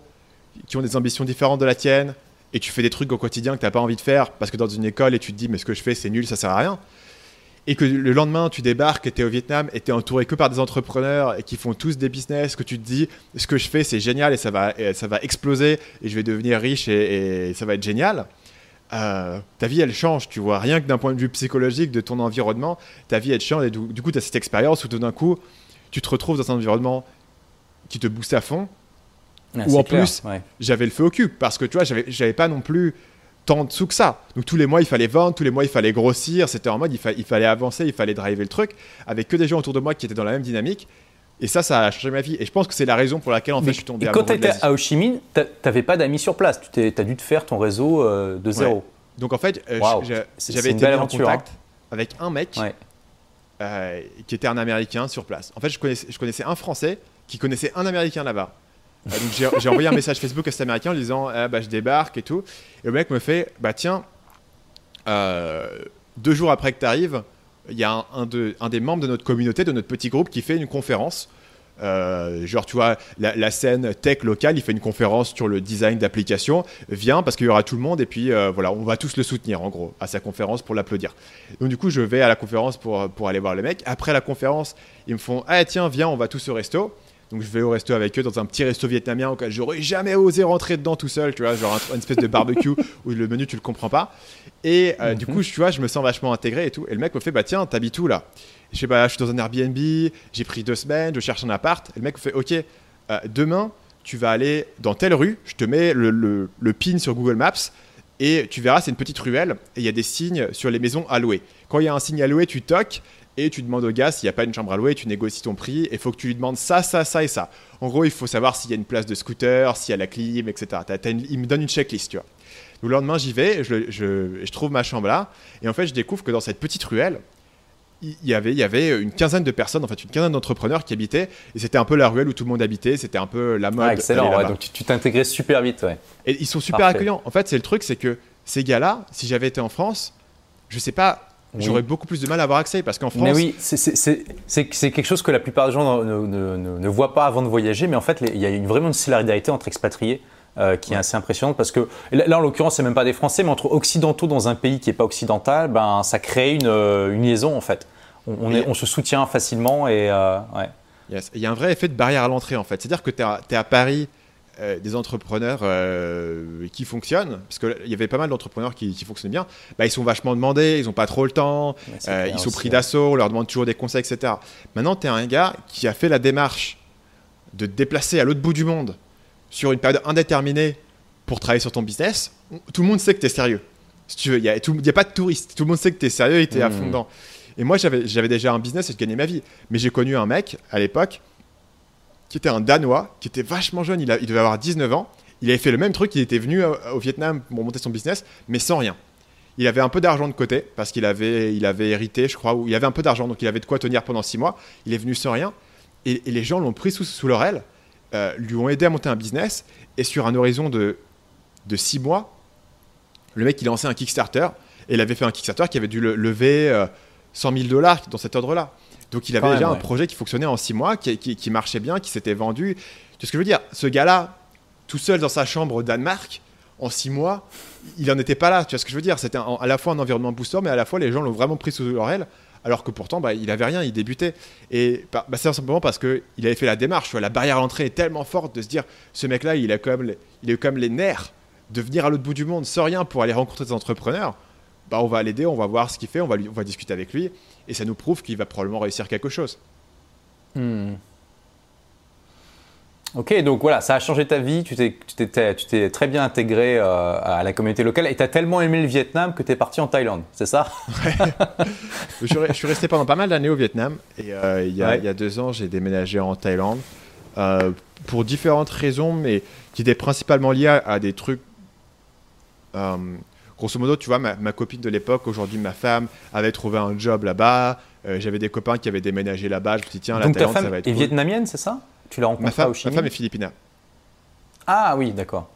qui ont des ambitions différentes de la tienne, et tu fais des trucs au quotidien que tu n'as pas envie de faire parce que dans une école et tu te dis mais ce que je fais c'est nul, ça sert à rien. Et que le lendemain tu débarques et tu es au Vietnam et tu es entouré que par des entrepreneurs et qui font tous des business, que tu te dis ce que je fais c'est génial et ça va, ça va exploser et je vais devenir riche et, ça va être génial. Euh, ta vie elle change, tu vois, rien que d'un point de vue psychologique de ton environnement, ta vie elle change et du, coup tu as cette expérience où tout d'un coup tu te retrouves dans un environnement qui te booste à fond. Ah, ou en plus, j'avais le feu au cul parce que tu vois, j'avais pas non plus tant de sous que ça. Donc tous les mois il fallait vendre, tous les mois il fallait grossir, c'était en mode il, il, fallait avancer, il fallait driver le truc avec que des gens autour de moi qui étaient dans la même dynamique. Et ça, ça a changé ma vie. Et je pense que c'est la raison pour laquelle en fait, je suis tombé et quand tu étais à Ho Chi Minh, tu n'avais pas d'amis sur place. Tu as dû te faire ton réseau euh, de zéro. Donc en fait, euh, j'avais été en contact hein. avec un mec euh, qui était un Américain sur place. En fait, je connaissais, je connaissais un Français qui connaissait un Américain là-bas. donc j'ai envoyé un message Facebook à cet Américain en lui disant ah, bah, je débarque et tout. Et le mec me fait bah tiens, deux jours après que tu arrives, il y a un, un, des membres de notre communauté, de notre petit groupe, qui fait une conférence. Euh, genre, tu vois, la, scène tech locale, il fait une conférence sur le design d'application. Viens parce qu'il y aura tout le monde et puis euh, voilà, on va tous le soutenir en gros à sa conférence pour l'applaudir. Donc, du coup, je vais à la conférence pour, pour aller voir le mec. Après la conférence, ils me font Ah, tiens, viens, on va tous au resto. Donc je vais au resto avec eux dans un petit resto vietnamien auquel j'aurais jamais osé rentrer dedans tout seul, tu vois, genre une espèce de barbecue où le menu tu le comprends pas. Et euh, du mhm. coup, tu vois, je me sens vachement intégré et tout. Et le mec me fait bah tiens, t'habites où là? Je sais pas, je suis dans un Airbnb, j'ai pris deux semaines, je cherche un appart. Et le mec me fait ok, euh, demain tu vas aller dans telle rue, je te mets le, le, le pin sur Google Maps et tu verras, c'est une petite ruelle et il y a des signes sur les maisons à louer. Quand il y a un signe à louer, tu toques et tu demandes au gars s'il n'y a pas une chambre à louer, tu négocies ton prix et il faut que tu lui demandes ça, ça, ça et ça. En gros, il faut savoir s'il y a une place de scooter, s'il y a la clim, etc. il me donne une checklist, tu vois. Le lendemain, j'y vais, je, je, trouve ma chambre là, et en fait, je découvre que dans cette petite ruelle, il y avait, il y avait une quinzaine de personnes, en fait, une quinzaine d'entrepreneurs qui habitaient, et c'était un peu la ruelle où tout le monde habitait, c'était un peu la mode. Ah, excellent, donc tu t'intégrais super vite, ouais. Et ils sont super accueillants. En fait, c'est le truc, c'est que ces gars-là, si j'avais été en France, je sais pas, j'aurais beaucoup plus de mal à avoir accès parce qu'en France. Mais oui, c'est quelque chose que la plupart des gens ne, ne, ne, voient pas avant de voyager, mais en fait, il y a une, vraiment une solidarité entre expatriés. Euh, qui est assez impressionnante parce que là en l'occurrence c'est même pas des Français mais entre occidentaux dans un pays qui est pas occidental ben ça crée une, euh, une liaison en fait on, on, se soutient facilement et euh, ouais. il y a un vrai effet de barrière à l'entrée en fait c'est à dire que tu es, es, à Paris euh, des entrepreneurs euh, qui fonctionnent, parce qu'il y avait pas mal d'entrepreneurs qui, qui, fonctionnaient bien, bah, ils sont vachement demandés, ils n'ont pas trop le temps, euh, ils sont pris d'assaut, on leur demande toujours des conseils, etc. Maintenant, tu es un gars qui a fait la démarche de te déplacer à l'autre bout du monde sur une période indéterminée pour travailler sur ton business. Tout le monde sait que tu es sérieux. Si tu veux, il n'y a, a, pas de touristes. Tout le monde sait que tu es sérieux et tu es à fond mmh. dedans. Et moi, j'avais déjà un business et je gagnais ma vie. Mais j'ai connu un mec à l'époque qui était un Danois, qui était vachement jeune, il, devait avoir 19 ans. Il avait fait le même truc, il était venu euh, au Vietnam pour monter son business, mais sans rien. Il avait un peu d'argent de côté, parce qu'il avait, il avait hérité, je crois, ou il avait un peu d'argent, donc il avait de quoi tenir pendant 6 mois. Il est venu sans rien, et, les gens l'ont pris sous, leur aile, euh, lui ont aidé à monter un business, et sur un horizon de, de 6 mois, le mec, il a lancé un Kickstarter, et il avait fait un Kickstarter qui avait dû lever 100 000 dollars dans cet ordre-là. Donc il avait déjà un projet qui fonctionnait en six mois, qui, marchait bien, qui s'était vendu. Tu sais ce que je veux dire? Ce gars-là, tout seul dans sa chambre au Danemark, en six mois, il n'en était pas là. Tu vois ce que je veux dire? C'était à la fois un environnement booster, mais à la fois les gens l'ont vraiment pris sous leur aile, alors que pourtant, bah, il avait rien, il débutait. Et bah, bah c'est simplement parce qu'il avait fait la démarche. La barrière à l'entrée est tellement forte de se dire, ce mec-là, il a quand même, il a eu quand même les nerfs de venir à l'autre bout du monde sans rien pour aller rencontrer des entrepreneurs. Bah, on va l'aider, on va voir ce qu'il fait, on va, lui, on va discuter avec lui, et ça nous prouve qu'il va probablement réussir quelque chose. Hmm. Ok, donc voilà, ça a changé ta vie, tu t'es très bien intégré euh, à la communauté locale et tu as tellement aimé le Vietnam que tu es parti en Thaïlande, c'est ça? Je, suis resté pendant pas mal d'années au Vietnam et euh, il, y a, deux ans, j'ai déménagé en Thaïlande euh, pour différentes raisons, mais qui étaient principalement liées à, des trucs. Grosso modo, tu vois, ma, ma copine de l'époque, aujourd'hui ma femme, avait trouvé un job là-bas. J'avais des copains qui avaient déménagé là-bas. Je me suis dit, tiens, la Thaïlande, ça va être. Et vietnamienne, c'est ça? Tu l'as rencontré femme, au Chili Ma femme est philippine. Ah oui, d'accord.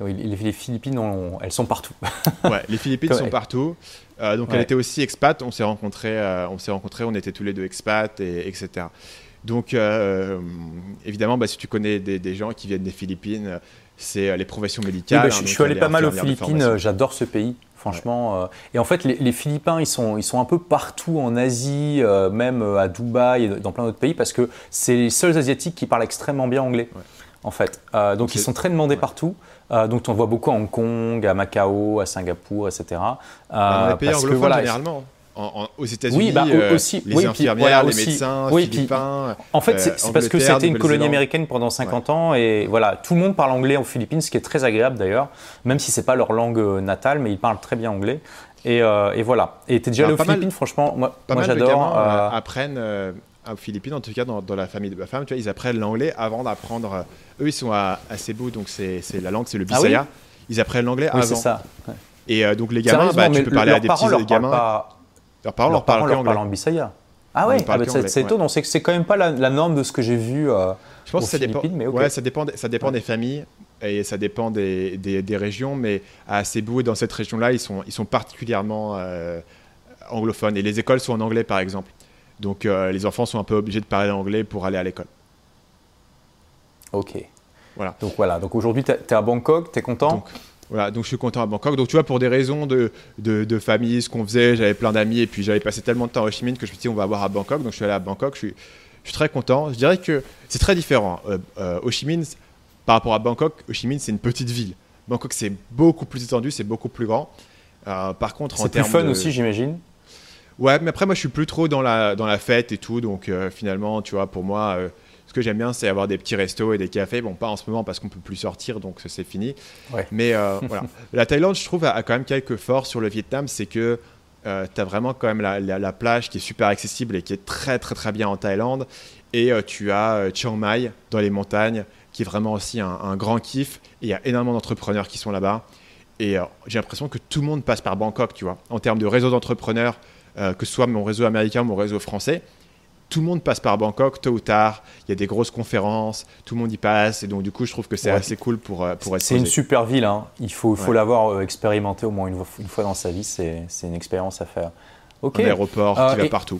les, Philippines, elles sont partout. ouais, les Philippines sont partout. Euh, donc elle était aussi expat. On s'est rencontrés, euh, on s'est rencontrés, on était tous les deux expats, et, etc. Donc euh, évidemment, bah, si tu connais des, gens qui viennent des Philippines, c'est les professions médicales. Bah, je, hein, suis allé pas mal aux Philippines. J'adore ce pays. Franchement, et en fait, les, Philippins, ils sont, ils sont un peu partout en Asie, même à Dubaï et dans plein d'autres pays, parce que c'est les seuls Asiatiques qui parlent extrêmement bien anglais, en fait. donc, ils sont très demandés partout. donc, on voit beaucoup à Hong Kong, à Macao, à Singapour, etc. dans les pays anglophones, voilà, généralement aux États-Unis, oui, bah, euh, aussi, les infirmières, les médecins, oui, philippins. en fait, c'est euh, parce que c'était une colonie américaine pendant 50 ans et voilà, tout le monde parle anglais aux Philippines, ce qui est très agréable d'ailleurs, même si c'est pas leur langue euh, natale, mais ils parlent très bien anglais. Et, et voilà. Et es déjà allé aux Philippines, franchement, moi, moi j'adore. apprennent aux Philippines, en tout cas dans, la famille de ma femme, tu vois, ils apprennent l'anglais avant d'apprendre. eux, ils sont à, à Cebu, donc c'est la langue, c'est le ah bisaya. ils apprennent l'anglais avant. c'est ça. Et donc les gamins, bah, tu peux parler à des petits gamins. Leurs parents leur, parlent, en bisaya. Ah ouais, ah bah, c'est étonnant. C'est c'est quand même pas la, norme de ce que j'ai vu. Euh, je pense que ça dépend. Mais ouais, ça dépend. Ça dépend des familles et ça dépend des, des, régions. Mais à Cebu et dans cette région-là, ils sont, ils sont particulièrement euh, anglophones. Et les écoles sont en anglais, par exemple. Donc euh, les enfants sont un peu obligés de parler anglais pour aller à l'école. Ok. Voilà. Donc voilà. Donc aujourd'hui, tu es à Bangkok, tu es content voilà, donc je suis content à Bangkok. Donc tu vois, pour des raisons de, de, famille, ce qu'on faisait, j'avais plein d'amis et puis j'avais passé tellement de temps à Ho Chi Minh que je me suis dit on va voir à Bangkok. Donc je suis allé à Bangkok, je suis, je suis très content. Je dirais que c'est très différent. Euh, euh, Ho Chi Minh, par rapport à Bangkok, Ho Chi Minh c'est une petite ville. Bangkok c'est beaucoup plus étendu, c'est beaucoup plus grand. Euh, par contre, en termes. C'est plus fun aussi, j'imagine. Ouais, mais après moi je suis plus trop dans la, dans la fête et tout. Donc finalement, tu vois, pour moi ce que j'aime bien, c'est avoir des petis restos et des cafés. Bon, pas en ce moment parce qu'on peut plus sortir, donc c'est fini. Mais euh, voilà. La Thaïlande, je trouve, a, quand même quelques forces sur le Vietnam. C'est que euh, tu as vraiment quand même la, plage qui est super accessible et qui est très, très, très bien en Thaïlande. Et euh, tu as Chiang Mai dans les montagnes, qui est vraiment aussi un, grand kiff. Et il y a énormément d'entrepreneurs qui sont là-bas. Et j'ai l'impression que tout le monde passe par Bangkok, tu vois, en termes de réseau d'entrepreneurs, que ce soit mon réseau américain ou mon réseau français tout le monde passe par Bangkok tôt ou tard. Il y a des grosses conférences, tout le monde y passe. Et donc, du coup, je trouve que c'est assez cool pour, euh, pour être C'est une super ville. Hein. Il faut, faut l'avoir euh, expérimenté au moins une, une, fois dans sa vie. C'est une expérience à faire. Un aéroport qui euh, va partout.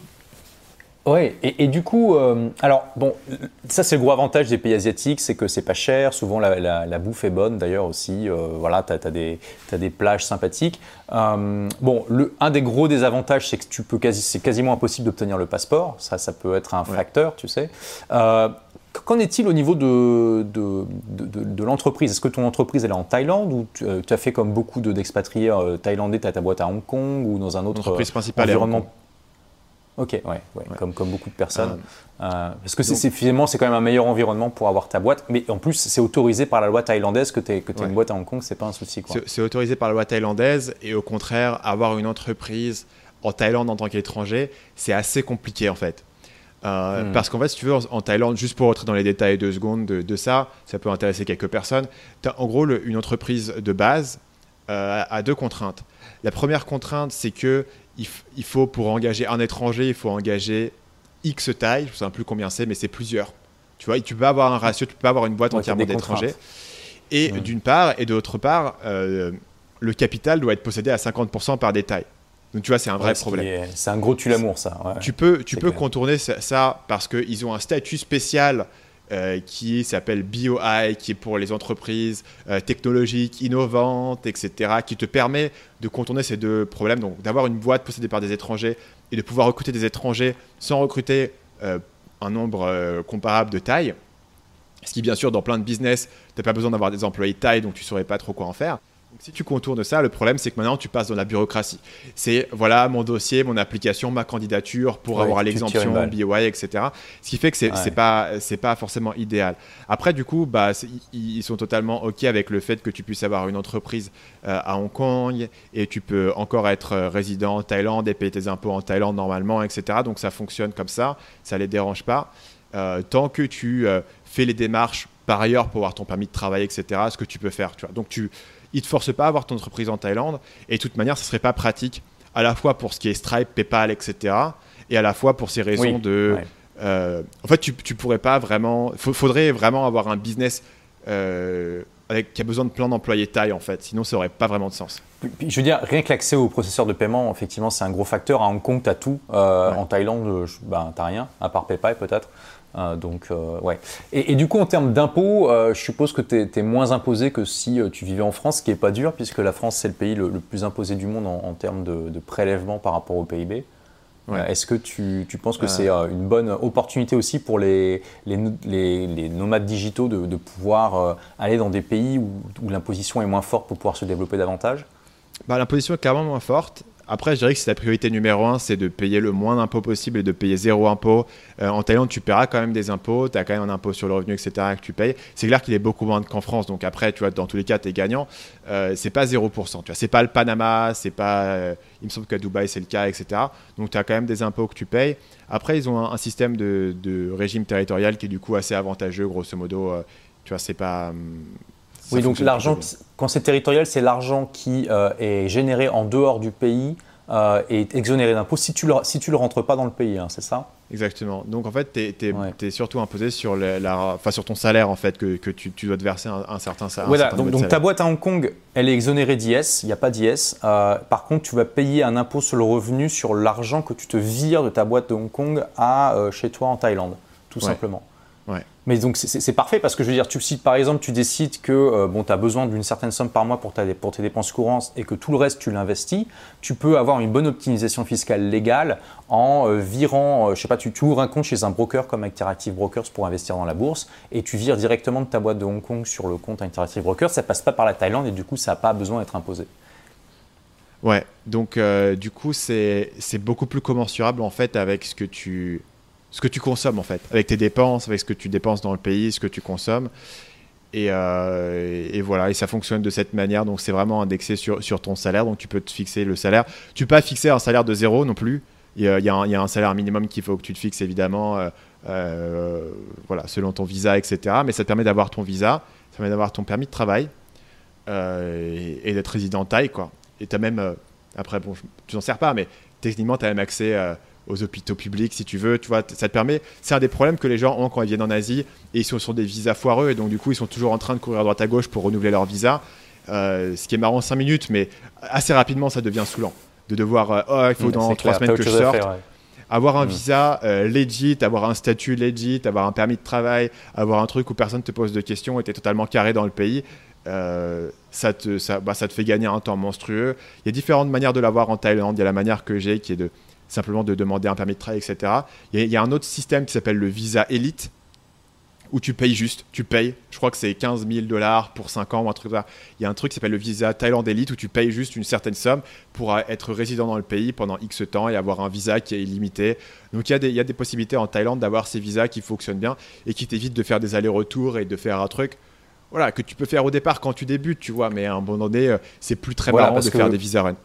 Oui, et, du coup, euh, alors bon, ça c'est le gros avantage des pays asiatiques, c'est que c'est pas cher, souvent la, bouffe est bonne d'ailleurs aussi, euh, voilà, tu as, des, des plages sympathiques. Euh, bon, le, un des gros désavantages, c'est que tu peux quasi, c'est quasiment impossible d'obtenir le passeport, ça, ça peut être un facteur, tu sais. Qu'en est-il au niveau de, de, de, l'entreprise? Est-ce que ton entreprise elle est en Thaïlande ou tu, as fait comme beaucoup d'expatriés thaïlandais, tu as ta boîte à Hong Kong ou dans un autre environnement Ok, ouais, ouais, Comme, comme beaucoup de personnes. Euh, euh, parce que c'est finalement, c'est quand même un meilleur environnement pour avoir ta boîte. Mais en plus, c'est autorisé par la loi thaïlandaise que tu aies, que une boîte à Hong Kong, c'est pas un souci. C'est autorisé par la loi thaïlandaise. Et au contraire, avoir une entreprise en Thaïlande en tant qu'étranger, c'est assez compliqué en fait. Euh, hmm. Parce qu'en fait, si tu veux, en, Thaïlande, juste pour rentrer dans les détails deux secondes de, ça, ça peut intéresser quelques personnes. As, en gros, une entreprise de base a deux contraintes. La première contrainte, c'est que il, faut, pour engager un étranger, il faut engager X taille, je ne sais plus combien c'est, mais c'est plusieurs. Tu vois, tu peux avoir un ratio, tu peux avoir une boîte entièrement d'étrangers. Et d'une part, et d'autre part, euh, le capital doit être possédé à 50% par des tailles. Donc tu vois, c'est un vrai problème. C'est un gros tue-l'amour, ça. tu peux, tu peux contourner ça, parce qu'ils ont un statut spécial qui s'appelle BioEye, qui est pour les entreprises technologiques, innovantes, etc., qui te permet de contourner ces deux problèmes, donc d'avoir une boîte possédée par des étrangers et de pouvoir recruter des étrangers sans recruter un nombre comparable de taille. Ce qui, bien sûr, dans plein de business, tu n'as pas besoin d'avoir des employés de taille, donc tu ne saurais pas trop quoi en faire. Donc, si tu contournes ça, le problème, c'est que maintenant, tu passes dans la bureaucratie. C'est, voilà, mon dossier, mon application, ma candidature pour avoir l'exemption, BOI, etc. Ce qui fait que c'est n'est pas, pas forcément idéal. Après, du coup, bah, ils sont totalement OK avec le fait que tu puisses avoir une entreprise euh, à Hong Kong et tu peux encore être euh, résident en Thaïlande et payer tes impôts en Thaïlande normalement, etc. Donc, ça fonctionne comme ça. Ça ne les dérange pas. Euh, tant que tu fais les démarches par ailleurs pour avoir ton permis de travail, etc. Ce que tu peux faire. Tu vois. Donc, tu, ils ne te forcent pas à avoir ton entreprise en Thaïlande. Et de toute manière, ce ne serait pas pratique à la fois pour ce qui est Stripe, PayPal, etc. Et à la fois pour ces raisons de. Euh, en fait, tu ne pourrais pas vraiment. Il faudrait vraiment avoir un business euh, avec, qui a besoin de plein d'employés taille, en fait. Sinon, ça n'aurait pas vraiment de sens. je veux dire, rien que l'accès au processeur de paiement, effectivement, c'est un gros facteur. À Hong Kong, tu as tout. Euh, en Thaïlande, ben, tu n'as rien, à part PayPal peut-être. Euh, donc, euh, ouais. Et, du coup, en termes d'impôts, euh, je suppose que tu es, moins imposé que si tu vivais en France, ce qui n'est pas dur, puisque la France, c'est le pays le, plus imposé du monde en, termes de, prélèvement par rapport au PIB. Est-ce que tu, penses que c'est une bonne opportunité aussi pour les, les, nomades digitaux de, pouvoir aller dans des pays où, où l'imposition est moins forte pour pouvoir se développer davantage? Bah, L'imposition est carrément moins forte. Après, je dirais que si ta priorité numéro un, c'est de payer le moins d'impôts possible et de payer zéro impôt. Euh, en Thaïlande, tu paieras quand même des impôts, tu as quand même un impôt sur le revenu, etc. que tu payes. C'est clair qu'il est beaucoup moins qu'en France. Donc après, tu vois, dans tous les cas, tu es gagnant. Euh, c'est pas 0%. Tu vois, c'est pas le Panama, c'est pas. Euh, il me semble qu'à Dubaï, c'est le cas, etc. Donc tu as quand même des impôts que tu payes. Après, ils ont un, système de, régime territorial qui est du coup assez avantageux, grosso modo. Euh, tu vois, c'est pas. Hum, oui, donc l'argent, quand c'est territorial, c'est l'argent qui euh, est généré en dehors du pays euh, et exonéré d'impôts si tu ne si tu le rentres pas dans le pays, hein, c'est ça? Exactement. Donc en fait, tu es, surtout imposé sur, la, sur ton salaire en fait, que, que tu, tu, dois te verser un, certain salaire. Voilà, donc, donc ta boîte à Hong Kong, elle est exonérée d'IS, il n'y a pas d'IS. Euh, par contre, tu vas payer un impôt sur le revenu sur l'argent que tu te vires de ta boîte de Hong Kong à chez toi en Thaïlande, tout simplement. Mais donc c'est parfait parce que je veux dire, tu, si par exemple tu décides que euh, bon, tu as besoin d'une certaine somme par mois pour, ta, pour tes dépenses courantes et que tout le reste tu l'investis, tu peux avoir une bonne optimisation fiscale légale en euh, virant, euh, je sais pas, tu, tu, ouvres un compte chez un broker comme Interactive Brokers pour investir dans la bourse et tu vires directement de ta boîte de Hong Kong sur le compte Interactive Brokers, ça passe pas par la Thaïlande et du coup ça n'a pas besoin d'être imposé. Ouais, donc du coup c'est beaucoup plus commensurable en fait avec ce que tu ce que tu consommes en fait, avec tes dépenses, avec ce que tu dépenses dans le pays, ce que tu consommes. Et, euh, voilà, et ça fonctionne de cette manière. Donc c'est vraiment indexé sur, sur ton salaire. Donc tu peux te fixer le salaire. Tu peux pas fixer un salaire de zéro non plus. Il y a, il y a, un, salaire minimum qu'il faut que tu te fixes évidemment, euh, euh, voilà, selon ton visa, etc. Mais ça te permet d'avoir ton visa, ça permet d'avoir ton permis de travail et, d'être résident taille. Quoi. Et tu as même, après, bon, tu n'en sers pas, mais techniquement, tu as même accès aux hôpitaux publics si tu veux. Tu vois, ça te permet. C'est un des problèmes que les gens ont quand ils viennent en Asie et ils sont sur des visas foireux et donc du coup ils sont toujours en train de courir à droite à gauche pour renouveler leur visa. Euh, ce qui est marrant 5 minutes, mais assez rapidement ça devient saoulant de devoir. Euh, oh, il faut dans 3 semaines que je sorte. Avoir un mm. visa euh, legit, avoir un statut legit, avoir un permis de travail, avoir un truc où personne te pose de questions et tu es totalement carré dans le pays. ça, te, ça, bah, ça te fait gagner un temps monstrueux. Il y a différentes manières de l'avoir en Thaïlande. Il y a la manière que j'ai qui est de simplement de demander un permis de travail, etc. Il y, a, un autre système qui s'appelle le visa élite, où tu payes juste, tu payes, je crois que c'est 15 000 dollars pour 5 ans ou un truc ça. Il y a un truc qui s'appelle le visa Thaïlande Elite où tu payes juste une certaine somme pour être résident dans le pays pendant X temps et avoir un visa qui est illimité. Donc il y a des, il y a des possibilités en Thaïlande d'avoir ces visas qui fonctionnent bien et qui t'évitent de faire des allers-retours et de faire un truc voilà, que tu peux faire au départ quand tu débutes, tu vois, mais à un bon moment donné, euh, c'est plus très marrant de faire des visas run.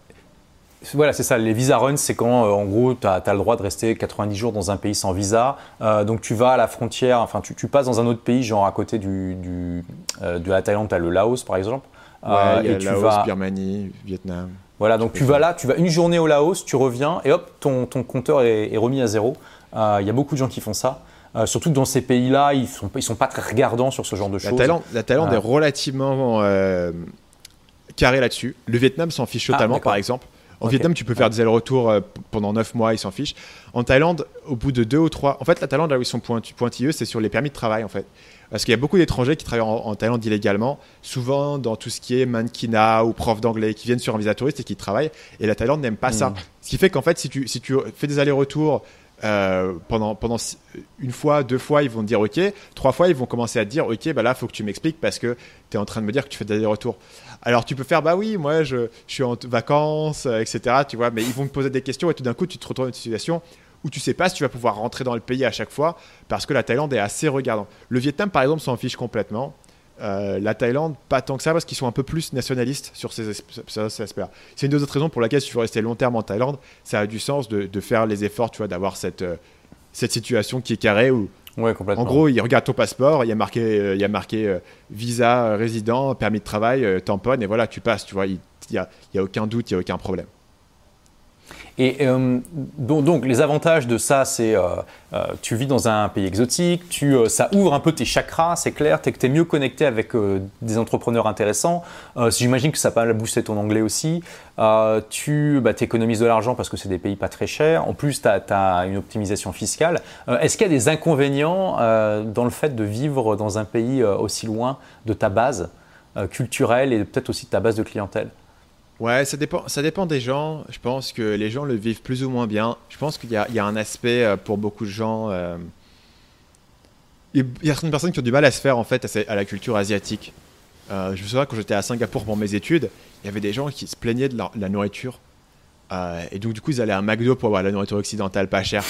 Voilà, c'est ça. Les visa runs, c'est quand, euh, en gros, tu as, le droit de rester 90 jours dans un pays sans visa. Euh, donc, tu vas à la frontière, enfin, tu, passes dans un autre pays, genre à côté du, euh, de la Thaïlande, tu as le Laos, par exemple. Ouais, y a et tu Laos, vas... Birmanie, Vietnam. Voilà, donc tu vas là, tu vas une journée au Laos, tu reviens, et hop, ton, ton compteur est, remis à zéro. Il y a beaucoup de gens qui font ça. surtout que dans ces pays-là, ils ne sont, ils sont pas très regardants sur ce genre de choses. la Thaïlande est relativement carré là-dessus. Le Vietnam s'en fiche ah, totalement, par exemple. En Vietnam, tu peux faire des allers-retours euh, pendant 9 mois, ils s'en fichent. En Thaïlande, au bout de 2 ou 3. En fait, la Thaïlande, là où ils sont pointilleux, c'est sur les permis de travail, en fait. Parce qu'il y a beaucoup d'étrangers qui travaillent en, Thaïlande illégalement, souvent dans tout ce qui est mannequinat ou prof d'anglais, qui viennent sur un visa touriste et qui travaillent. Et la Thaïlande n'aime pas ça. Mm. Ce qui fait qu'en fait, si tu, si tu fais des allers-retours euh, pendant, pendant une fois, deux fois, ils vont dire OK. Trois fois, ils vont commencer à dire OK, bah là, faut que tu m'expliques parce que tu es en train de me dire que tu fais des allers-retours. Alors, tu peux faire bah oui, moi, je, je suis en vacances, euh, etc. Tu vois, mais ils vont te poser des questions et tout d'un coup, tu te retrouves dans une situation où tu sais pas si tu vas pouvoir rentrer dans le pays à chaque fois parce que la Thaïlande est assez regardante. Le Vietnam, par exemple, s'en fiche complètement. Euh, la Thaïlande, pas tant que ça, parce qu'ils sont un peu plus nationalistes sur ces, aspects-là. C'est une des autres raisons pour laquelle, si tu veux rester long terme en Thaïlande, ça a du sens de, faire les efforts, tu vois, d'avoir cette, euh, cette situation qui est carrée où, ouais, complètement. en gros, ils regardent ton passeport, il y a marqué, euh, il y a marqué visa, résident, permis de travail, tamponne, et voilà, tu passes, tu vois, il n'y a, y a aucun doute, il n'y a aucun problème. Et euh, donc, les avantages de ça, c'est euh, euh, tu vis dans un pays exotique, tu, ça ouvre un peu tes chakras, c'est clair, tu es, mieux connecté avec des entrepreneurs intéressants. J'imagine que ça va booster ton anglais aussi. tu bah, économises de l'argent parce que c'est des pays pas très chers. En plus, tu as, une optimisation fiscale. Est-ce qu'il y a des inconvénients dans le fait de vivre dans un pays aussi loin de ta base culturelle et peut-être aussi de ta base de clientèle? Ouais, ça dépend, ça dépend des gens. Je pense que les gens le vivent plus ou moins bien. Je pense qu'il y, y, a un aspect euh, pour beaucoup de gens. Euh, il y a certaines personnes qui ont du mal à se faire en fait à, la culture asiatique. Euh, je me souviens quand j'étais à Singapour pour mes études, il y avait des gens qui se plaignaient de la, nourriture. et donc du coup ils allaient à un McDo pour avoir la nourriture occidentale pas chère.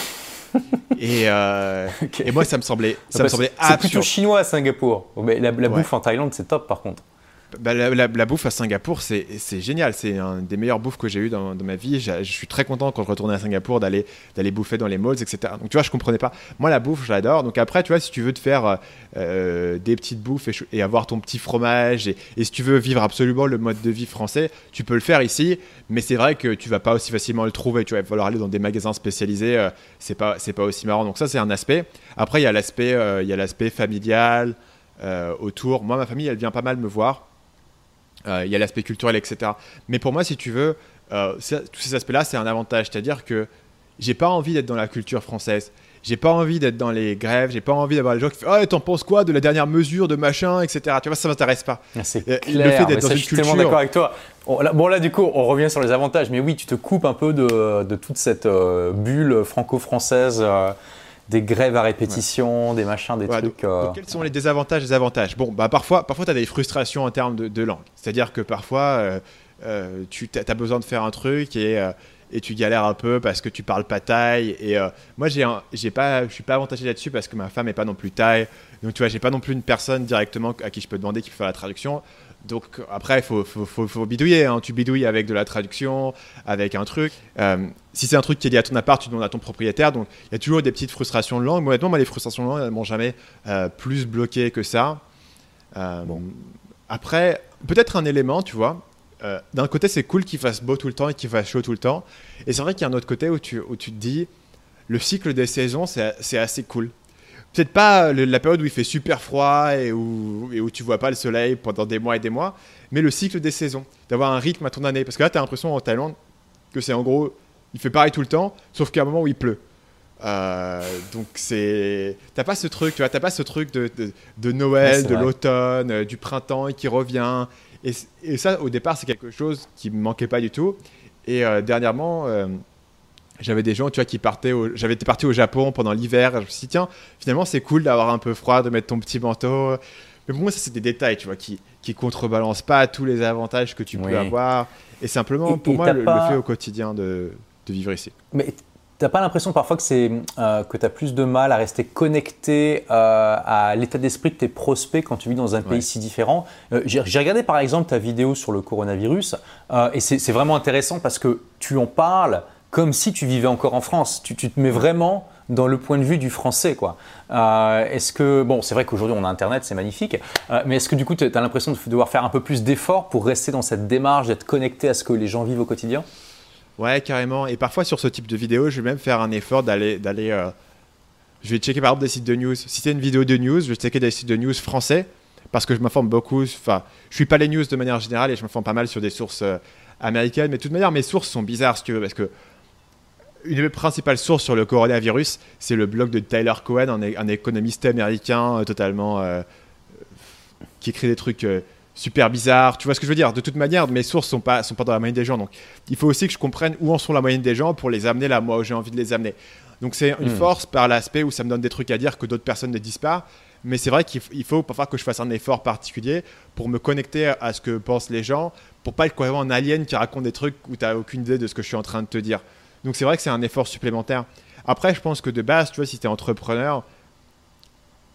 et, et, moi ça me semblait, ça me semblait absurde. C'est plutôt chinois à Singapour. Mais la, bouffe en Thaïlande c'est top par contre. Bah, la, bouffe à Singapour, c'est génial. C'est un des meilleurs bouffes que j'ai eu dans, ma vie. Je suis très content quand je retournais à Singapour d'aller bouffer dans les malls, etc. Donc tu vois, je comprenais pas. Moi, la bouffe, j'adore. Donc après, tu vois, si tu veux te faire euh, des petites bouffes et, avoir ton petit fromage, et, si tu veux vivre absolument le mode de vie français, tu peux le faire ici. Mais c'est vrai que tu vas pas aussi facilement le trouver. Tu vas falloir aller dans des magasins spécialisés. Euh, c'est pas pas aussi marrant. Donc ça, c'est un aspect. Après, il y a l'aspect euh, familial autour. Moi, ma famille, elle vient pas mal me voir. Euh, il y a l'aspect culturel, etc. Mais pour moi, si tu veux, euh, tous ces aspects-là, c'est un avantage. C'est-à-dire que j'ai pas envie d'être dans la culture française. J'ai pas envie d'être dans les grèves, j'ai pas envie d'avoir les gens qui font Ah, t'en penses quoi de la dernière mesure de machin, etc. Tu vois, ça m'intéresse pas. Ah, c'est euh, le fait d'être dans une je suis tellement d'accord avec toi. Bon là, du coup, on revient sur les avantages, mais oui, tu te coupes un peu de, de toute cette bulle franco-française des grèves à répétition, des machins, des trucs. Euh, quels sont les désavantages des avantages? Bon, bah parfois, parfois tu as des frustrations en termes de, langue. C'est-à-dire que parfois, euh, euh, tu as besoin de faire un truc et, et, tu galères un peu parce que tu parles pas taille. Et moi, j'ai pas, je suis pas avantagé là-dessus parce que ma femme est pas non plus taille. Donc tu vois, j'ai pas non plus une personne directement à qui je peux demander qui peut faire la traduction. Donc après, il faut, faut, faut, bidouiller. Hein. Tu bidouilles avec de la traduction, avec un truc. Euh, si c'est un truc qui est lié à ton appart, tu demandes à ton propriétaire. Donc il y a toujours des petites frustrations de langue. Mais honnêtement, moi, les frustrations de langue, elles m'ont jamais euh, plus bloqué que ça. Euh, bon. Après, peut-être un élément, tu vois. D'un côté, c'est cool qu'il fasse beau tout le temps et qu'il fasse chaud tout le temps. Et c'est vrai qu'il y a un autre côté où tu, où tu te dis, le cycle des saisons, c'est assez cool peut-être pas la période où il fait super froid et où, et où tu vois pas le soleil pendant des mois et des mois, mais le cycle des saisons, d'avoir un rythme à ton année. Parce que là, tu as l'impression en Thaïlande que c'est en gros, il fait pareil tout le temps, sauf qu'à un moment où il pleut. Euh, donc c'est, t'as pas ce truc, tu vois, t'as pas ce truc de, de, Noël, de l'automne, euh, du printemps qui revient. Et, et, ça, au départ, c'est quelque chose qui me manquait pas du tout. Et euh, dernièrement, j'avais des gens tu vois qui partaient j'avais été parti au Japon pendant l'hiver. Je me suis dit tiens finalement c'est cool d'avoir un peu froid de mettre ton petit manteau. Mais pour moi ça c'est des détails tu vois qui qui contrebalancent pas tous les avantages que tu peux avoir. Et simplement pour moi le, fait au quotidien de, de vivre ici. Mais T'as pas l'impression parfois que c'est euh, que tu as plus de mal à rester connecté euh, à l'état d'esprit de tes prospects quand tu vis dans un pays si différent? Euh, J'ai regardé par exemple ta vidéo sur le coronavirus et c'est vraiment intéressant parce que tu en parles comme si tu vivais encore en France. Tu, te mets vraiment dans le point de vue du français. quoi. Euh, est-ce que, bon, c'est vrai qu'aujourd'hui on a Internet, c'est magnifique, euh, mais est-ce que du coup tu as l'impression de devoir faire un peu plus d'efforts pour rester dans cette démarche, d'être connecté à ce que les gens vivent au quotidien? Ouais, carrément. Et parfois sur ce type de vidéo, je vais même faire un effort d'aller. d'aller euh, je vais checker par exemple des sites de news. Si c'est une vidéo de news, je vais checker des sites de news français parce que je m'informe beaucoup. Enfin, je suis pas les news de manière générale et je m'informe pas mal sur des sources américaine. Mais de toute manière, mes sources sont bizarres, si tu veux, parce que une des principales sources sur le coronavirus, c'est le blog de Tyler Cohen, un, économiste américain totalement qui écrit des trucs super bizarres. Tu vois ce que je veux dire? De toute manière, mes sources sont pas sont pas dans la moyenne des gens, donc il faut aussi que je comprenne où en sont la moyenne des gens pour les amener là moi où j'ai envie de les amener. Donc c'est une hmm. force par l'aspect où ça me donne des trucs à dire que d'autres personnes ne disent pas. Mais c'est vrai qu'il faut parfois que je fasse un effort particulier pour me connecter à ce que pensent les gens, pour pas être complètement un alien qui raconte des trucs où tu n'as aucune idée de ce que je suis en train de te dire. Donc c'est vrai que c'est un effort supplémentaire. Après, je pense que de base, tu vois, si tu es entrepreneur,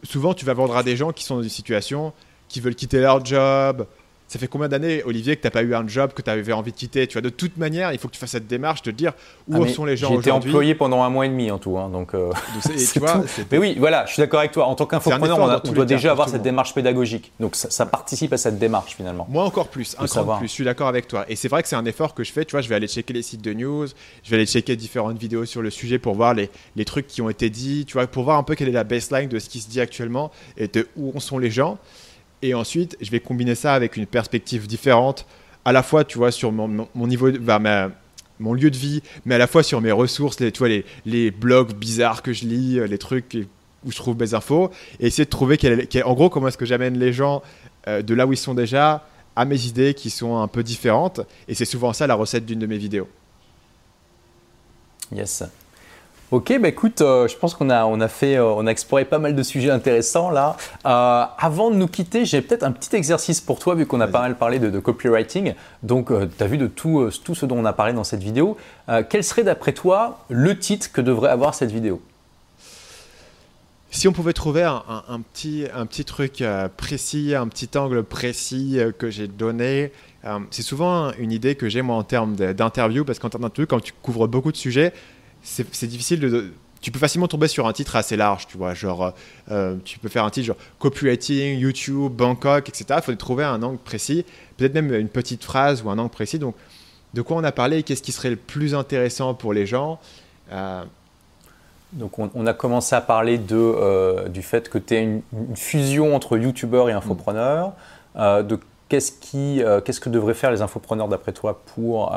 souvent tu vas vendre à des gens qui sont dans une situation, qui veulent quitter leur job, ça fait combien d'années, Olivier, que tu n'as pas eu un job que tu avais envie de quitter? Tu vois, de toute manière, il faut que tu fasses cette démarche de te dire où ah, sont les gens aujourd'hui. J'ai été employé pendant un mois et demi en tout, hein, donc. Euh, tu vois, mais oui, voilà, je suis d'accord avec toi. En tant qu'infopreneur, on, on doit déjà avoir cette démarche pédagogique. Donc ça, participe à cette démarche finalement. Moi encore plus, un cran plus. Je suis d'accord avec toi. Et c'est vrai que c'est un effort que je fais. Tu vois, je vais aller checker les sites de news, je vais aller checker différentes vidéos sur le sujet pour voir les, les trucs qui ont été dits. Tu vois, pour voir un peu quelle est la baseline de ce qui se dit actuellement et de où sont les gens. Et ensuite, je vais combiner ça avec une perspective différente, à la fois, tu vois, sur mon, niveau, bah, mon lieu de vie, mais à la fois sur mes ressources, les, tu vois, les, les blogs bizarres que je lis, les trucs où je trouve mes infos, et essayer de trouver, en gros, comment est-ce que j'amène les gens euh, de là où ils sont déjà à mes idées qui sont un peu différentes. Et c'est souvent ça la recette d'une de mes vidéos. Yes. Ok, bah écoute, euh, je pense qu'on a, on a fait, euh, on a exploré pas mal de sujets intéressants là. Euh, avant de nous quitter, j'ai peut-être un petit exercice pour toi vu qu'on a pas mal parlé de, copywriting. Donc, tu as vu de tout, tout ce dont on a parlé dans cette vidéo. quel serait d'après toi le titre que devrait avoir cette vidéo? Si on pouvait trouver un, un, petit, un petit truc précis, un petit angle précis que j'ai donné, c'est souvent une idée que j'ai moi en termes d'interview, parce qu'en termes d'interview, quand tu couvres beaucoup de sujets, c'est difficile de. Tu peux facilement tomber sur un titre assez large, tu vois. Genre, euh, tu peux faire un titre genre copywriting, YouTube, Bangkok, etc. Il faut trouver un angle précis, peut-être même une petite phrase ou un angle précis. Donc, de quoi on a parlé Qu'est-ce qui serait le plus intéressant pour les gens euh, donc on, a commencé à parler de, euh, du fait que tu es une, fusion entre youtubeur et infopreneur, de qu'est-ce, qui, qu'est-ce que devraient faire les infopreneurs d'après toi pour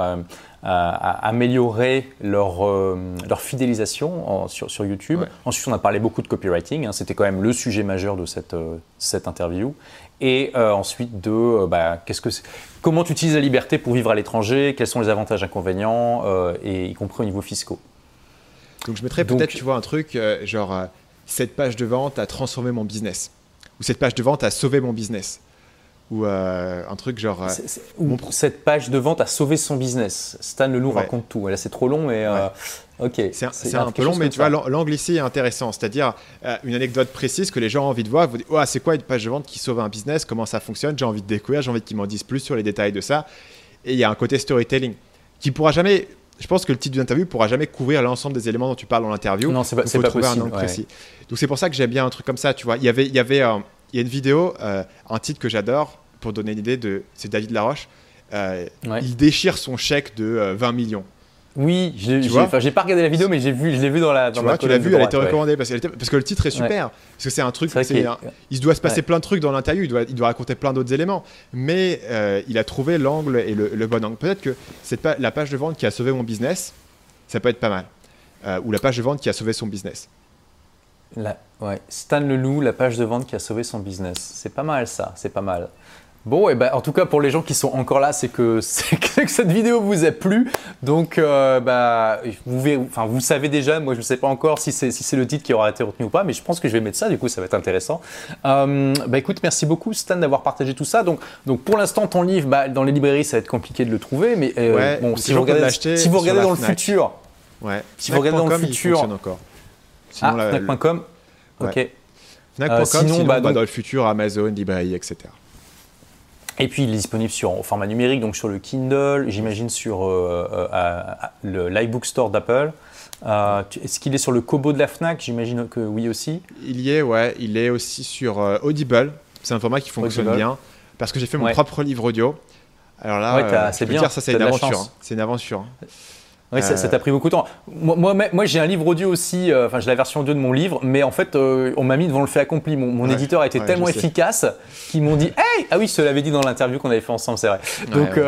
à améliorer leur, euh, leur fidélisation sur, sur, YouTube? Ensuite, on a parlé beaucoup de copywriting, hein. c'était quand même le sujet majeur de cette, euh, cette interview. Et euh, ensuite de bah, qu'est-ce que comment tu utilises la liberté pour vivre à l'étranger, quels sont les avantages inconvénients, et y compris au niveau fiscaux? Donc je mettrais peut-être, tu vois, un truc genre cette page de vente a transformé mon business, ou cette page de vente a sauvé mon business ou euh, un truc genre. Euh, cette page de vente a sauvé son business. Stan Leloup raconte tout. Là, c'est trop long, mais. Euh, ok. C'est un, peu long, mais tu vois, l'angle ici est intéressant. C'est-à-dire une anecdote précise que les gens ont envie de voir. Vous dites, oh, c'est quoi une page de vente qui sauve un business? Comment ça fonctionne? J'ai envie de découvrir, j'ai envie qu'ils m'en disent plus sur les détails de ça. Et il y a un côté storytelling qui pourra jamais. Je pense que le titre d'une interview pourra jamais couvrir l'ensemble des éléments dont tu parles dans l'interview. Non, c'est pas, pas trouver un angle précis. Donc c'est pour ça que j'aime bien un truc comme ça. Tu vois, il y avait, il y avait il y a une vidéo, euh, un titre que j'adore, pour donner une idée, de, c'est David Laroche. Euh, il déchire son chèque de 20 euh, millions. Oui, j'ai, j'ai, pas regardé la vidéo, mais j'ai vu, je l'ai vu dans la. Dans tu, vois, tu l'as vu, elle a été recommandée parce, parce, que le titre est super. Parce que c'est un truc. il doit se passer plein de trucs dans l'interview. Il doit, il doit raconter plein d'autres éléments. Mais il a trouvé l'angle et le, bon angle. Peut-être que c'est pas la page de vente qui a sauvé mon business. Ça peut être pas mal. ou la page de vente qui a sauvé son business. La, ouais. Stan Leloup, la page de vente qui a sauvé son business. C'est pas mal ça, c'est pas mal. Bon, et eh ben, en tout cas pour les gens qui sont encore là, c'est que, que, cette vidéo vous a plu. Donc, euh, bah, vous, enfin, vous savez déjà, moi je ne sais pas encore si c'est si le titre qui aura été retenu ou pas, mais je pense que je vais mettre ça, du coup ça va être intéressant. Euh, bah, écoute, merci beaucoup Stan d'avoir partagé tout ça. Donc, donc pour l'instant, ton livre, bah, dans les librairies, ça va être compliqué de le trouver, mais euh, bon, si vous, regardez, si vous regardez dans le futur, ouais. si vous regardez dans le futur, encore. Sinon, ah, Fnac.com, ok. Fnac.com, sinon, bah, dans le futur, Amazon, librairie, etc. Et puis il est disponible sur, format numérique, donc sur le Kindle, j'imagine sur euh, euh, l'iBook Store d'Apple. Euh, est-ce qu'il est sur le Kobo de la Fnac? J'imagine que oui aussi. Il y est, ouais. Il est aussi sur Audible. C'est un format qui fonctionne bien parce que j'ai fait mon propre livre audio. Alors là, c'est bien. Dire, ça c'est une, aventure. Hein. C'est une aventure. Oui, ça t'a pris beaucoup de temps. Moi, moi, j'ai un livre audio aussi, enfin j'ai la version audio de mon livre, mais en fait, on m'a mis devant le fait accompli. Mon, éditeur a été tellement efficace qu'ils m'ont dit Hey Ah oui, je te l'avais dit dans l'interview qu'on avait fait ensemble, c'est vrai. Donc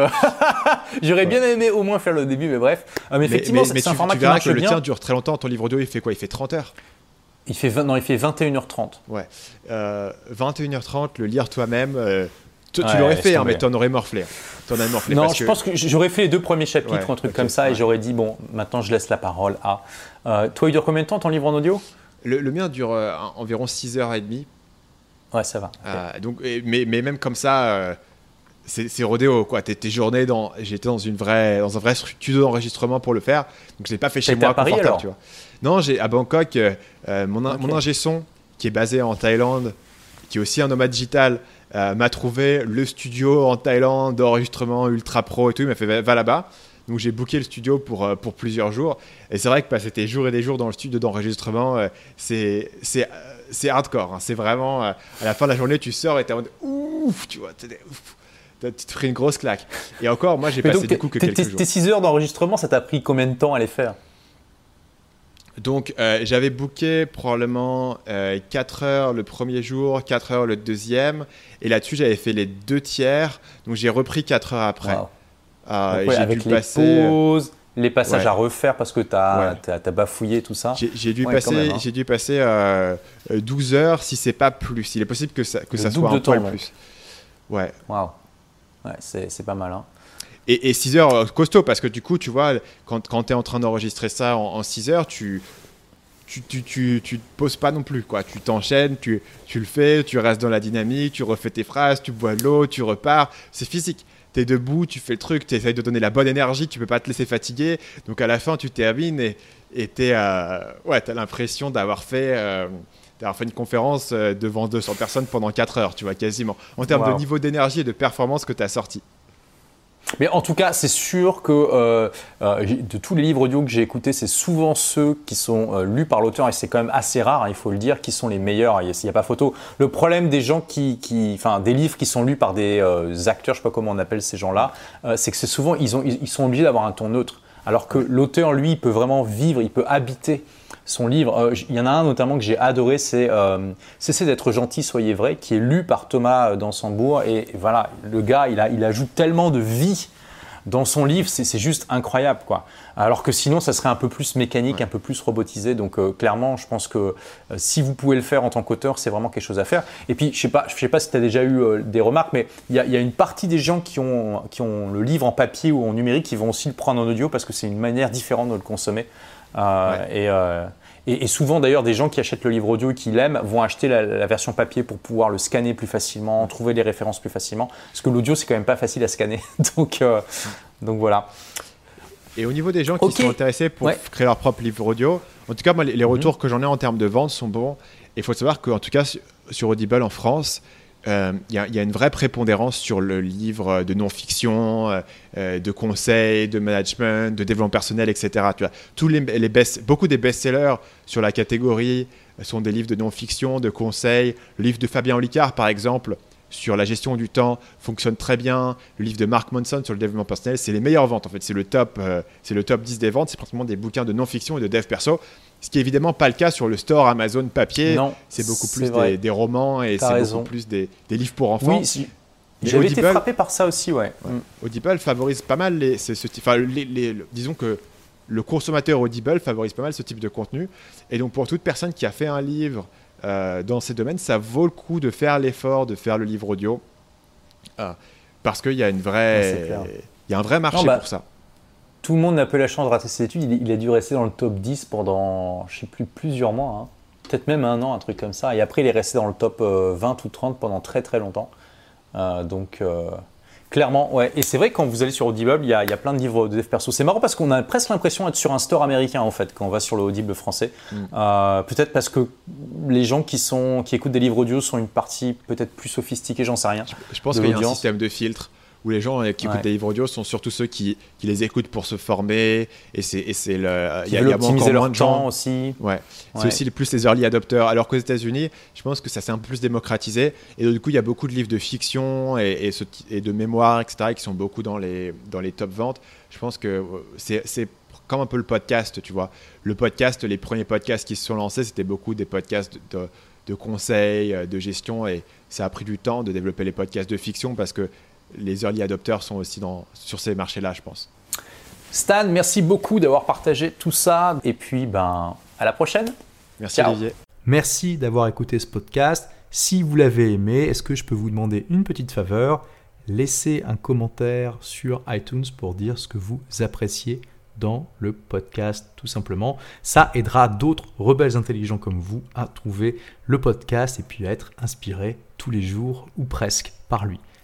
j'aurais bien aimé au moins faire le début, mais bref. mais effectivement, c'est un format tu qui marche que le tien dure très longtemps. Ton livre audio, il fait quoi? Il fait 30 heures il fait, non, il fait 21h30. Ouais. 21h30, le lire toi-même. Tu, l'aurais fait, hein, mais tu en aurais morflé. Non, je pense que j'aurais fait les deux premiers chapitres, un truc comme ça, et j'aurais dit, bon, maintenant je laisse la parole à. Euh, toi, il dure combien de temps ton livre en audio? Le, mien dure euh, environ 6h30. Ouais, ça va. Euh, donc, mais, mais, même comme ça, c'est rodéo, quoi. Tes, journées dans. J'étais dans, une vraie, dans un vrai studio d'enregistrement pour le faire, donc je l'ai pas fait chez moi. à Paris alors? tu vois. Non, j'ai à Bangkok, mon, mon ingé son, qui est basé en Thaïlande, qui est aussi un nomade digital, euh, m'a trouvé le studio en Thaïlande d'enregistrement ultra pro et tout. Il m'a fait va là-bas. Donc j'ai booké le studio pour, euh, pour plusieurs jours. Et c'est vrai que passer tes jours et des jours dans le studio d'enregistrement, euh, c'est c'est hardcore. Hein. C'est vraiment à la fin de la journée, tu sors et t'es en mode ouf, tu vois, tu te ferais une grosse claque. Et encore, moi j'ai passé du coup que quelques jours. Tes 6 heures d'enregistrement, ça t'a pris combien de temps à les faire? Donc, euh, j'avais booké probablement 4 euh, heures le premier jour, 4 heures le deuxième. Et là-dessus, j'avais fait les deux tiers. Donc, j'ai repris 4 heures après. Euh, avec les pauses, les passages à refaire parce que tu as, bafouillé tout ça. J'ai dû, passer, hein. dû passer 12 heures si c'est pas plus. Il est possible que ça, que ça soit un peu plus. Ouais. Waouh. Ouais, c'est pas mal. Hein. Et, 6 heures euh, costaud, parce que du coup, tu vois, quand, quand tu es en train d'enregistrer ça en, 6 heures, tu, tu, tu, tu, tu, te poses pas non plus. quoi. Tu t'enchaînes, tu, tu le fais, tu restes dans la dynamique, tu refais tes phrases, tu bois de l'eau, tu repars. C'est physique. Tu es debout, tu fais le truc, tu essayes de donner la bonne énergie, tu peux pas te laisser fatiguer. Donc à la fin, tu termines et tu euh, ouais, as l'impression d'avoir fait. Euh, d'avoir fait une conférence devant 200 personnes pendant 4 heures, tu vois, quasiment. En termes de niveau d'énergie et de performance que tu as sorti. Mais en tout cas, c'est sûr que euh, euh, de tous les livres audio que j'ai écoutés, c'est souvent ceux qui sont euh, lus par l'auteur, et c'est quand même assez rare, hein, il faut le dire, qui sont les meilleurs. Il n'y a, pas photo. Le problème des gens qui, enfin, des livres qui sont lus par des acteurs, je sais pas comment on appelle ces gens-là, c'est que c'est souvent ils, ont, ils sont obligés d'avoir un ton neutre, alors que l'auteur, lui, peut vraiment vivre, il peut habiter son livre. Euh, il y en a un notamment que j'ai adoré, c'est euh, Cessez d'être gentil, soyez vrai, qui est lu par Thomas euh, Dansembourg. Et voilà, le gars, il, a, il ajoute tellement de vie dans son livre, c'est juste incroyable. quoi. Alors que sinon, ça serait un peu plus mécanique, un peu plus robotisé. Donc clairement, je pense que si vous pouvez le faire en tant qu'auteur, c'est vraiment quelque chose à faire. Et puis, je ne sais, pas, je sais pas si tu as déjà eu des remarques, mais il y, y, a une partie des gens qui ont, qui ont le livre en papier ou en numérique qui vont aussi le prendre en audio parce que c'est une manière différente de le consommer. Euh, et, et, souvent d'ailleurs, des gens qui achètent le livre audio et qui l'aiment vont acheter la, version papier pour pouvoir le scanner plus facilement, trouver les références plus facilement. Parce que l'audio, c'est quand même pas facile à scanner. donc, euh, donc voilà. Et au niveau des gens qui sont intéressés pour créer leur propre livre audio, en tout cas, moi, les, retours mhm. que j'en ai en termes de vente sont bons. Et il faut savoir qu'en tout cas, sur Audible en France, il euh, y, a une vraie prépondérance sur le livre de non-fiction, euh, euh, de conseils, de management, de développement personnel, etc. Tous les beaucoup des best-sellers sur la catégorie sont des livres de non-fiction, de conseils. Le livre de Fabien Olicard, par exemple, sur la gestion du temps fonctionne très bien. Le livre de Mark Monson sur le développement personnel, c'est les meilleures ventes en fait. C'est le top, c'est le top 10 des ventes. C'est pratiquement des bouquins de non-fiction et de dev perso. Ce qui est évidemment pas le cas sur le store Amazon papier. C'est beaucoup plus des, romans et c'est beaucoup plus des, livres pour enfants. Oui, j'avais été frappé par ça aussi, ouais. Mm. Audible favorise pas mal les, ce, enfin, les, disons que le consommateur Audible favorise pas mal ce type de contenu. Et donc pour toute personne qui a fait un livre euh, dans ces domaines, ça vaut le coup de faire l'effort de faire le livre audio euh, parce qu'il y a une vraie, il y a un vrai marché bah, pour ça tout le monde n'a pas eu la chance de rater ses études. Il, a dû rester dans le top 10 pendant, je sais plus, plusieurs mois. Hein. Peut-être même un an, un truc comme ça. Et après, il est resté dans le top 20 euh, ou 30 pendant très très longtemps. Euh, donc, euh, clairement, ouais. Et c'est vrai, quand vous allez sur Audible, il y, a, il y a plein de livres de dev perso. C'est marrant parce qu'on a presque l'impression d'être sur un store américain, en fait, quand on va sur le Audible français. Mm. peut-être parce que les gens qui, sont, qui écoutent des livres audio sont une partie peut-être plus sophistiquée, j'en sais rien. Je, pense qu'il y a un système de filtre où les gens qui écoutent des livres audio sont surtout ceux qui, qui les écoutent pour se former et c'est le il y a, a encore leur temps aussi. Ouais, c'est aussi plus les early adopters alors qu'aux États-Unis je pense que ça s'est un peu plus démocratisé et du coup il y a beaucoup de livres de fiction et, et, de mémoire etc qui sont beaucoup dans les dans les top ventes. Je pense que c'est comme un peu le podcast, tu vois. Le podcast, les premiers podcasts qui se sont lancés, c'était beaucoup des podcasts de, de conseils, euh, de gestion, et ça a pris du temps de développer les podcasts de fiction parce que les early adopters sont aussi dans, sur ces marchés-là, je pense. Stan, merci beaucoup d'avoir partagé tout ça, et puis ben, à la prochaine. Merci Olivier. Merci d'avoir écouté ce podcast. Si vous l'avez aimé, est-ce que je peux vous demander une petite faveur? Laissez un commentaire sur iTunes pour dire ce que vous appréciez dans le podcast tout simplement. Ça aidera d'autres rebelles intelligents comme vous à trouver le podcast et puis à être inspirés tous les jours ou presque par lui.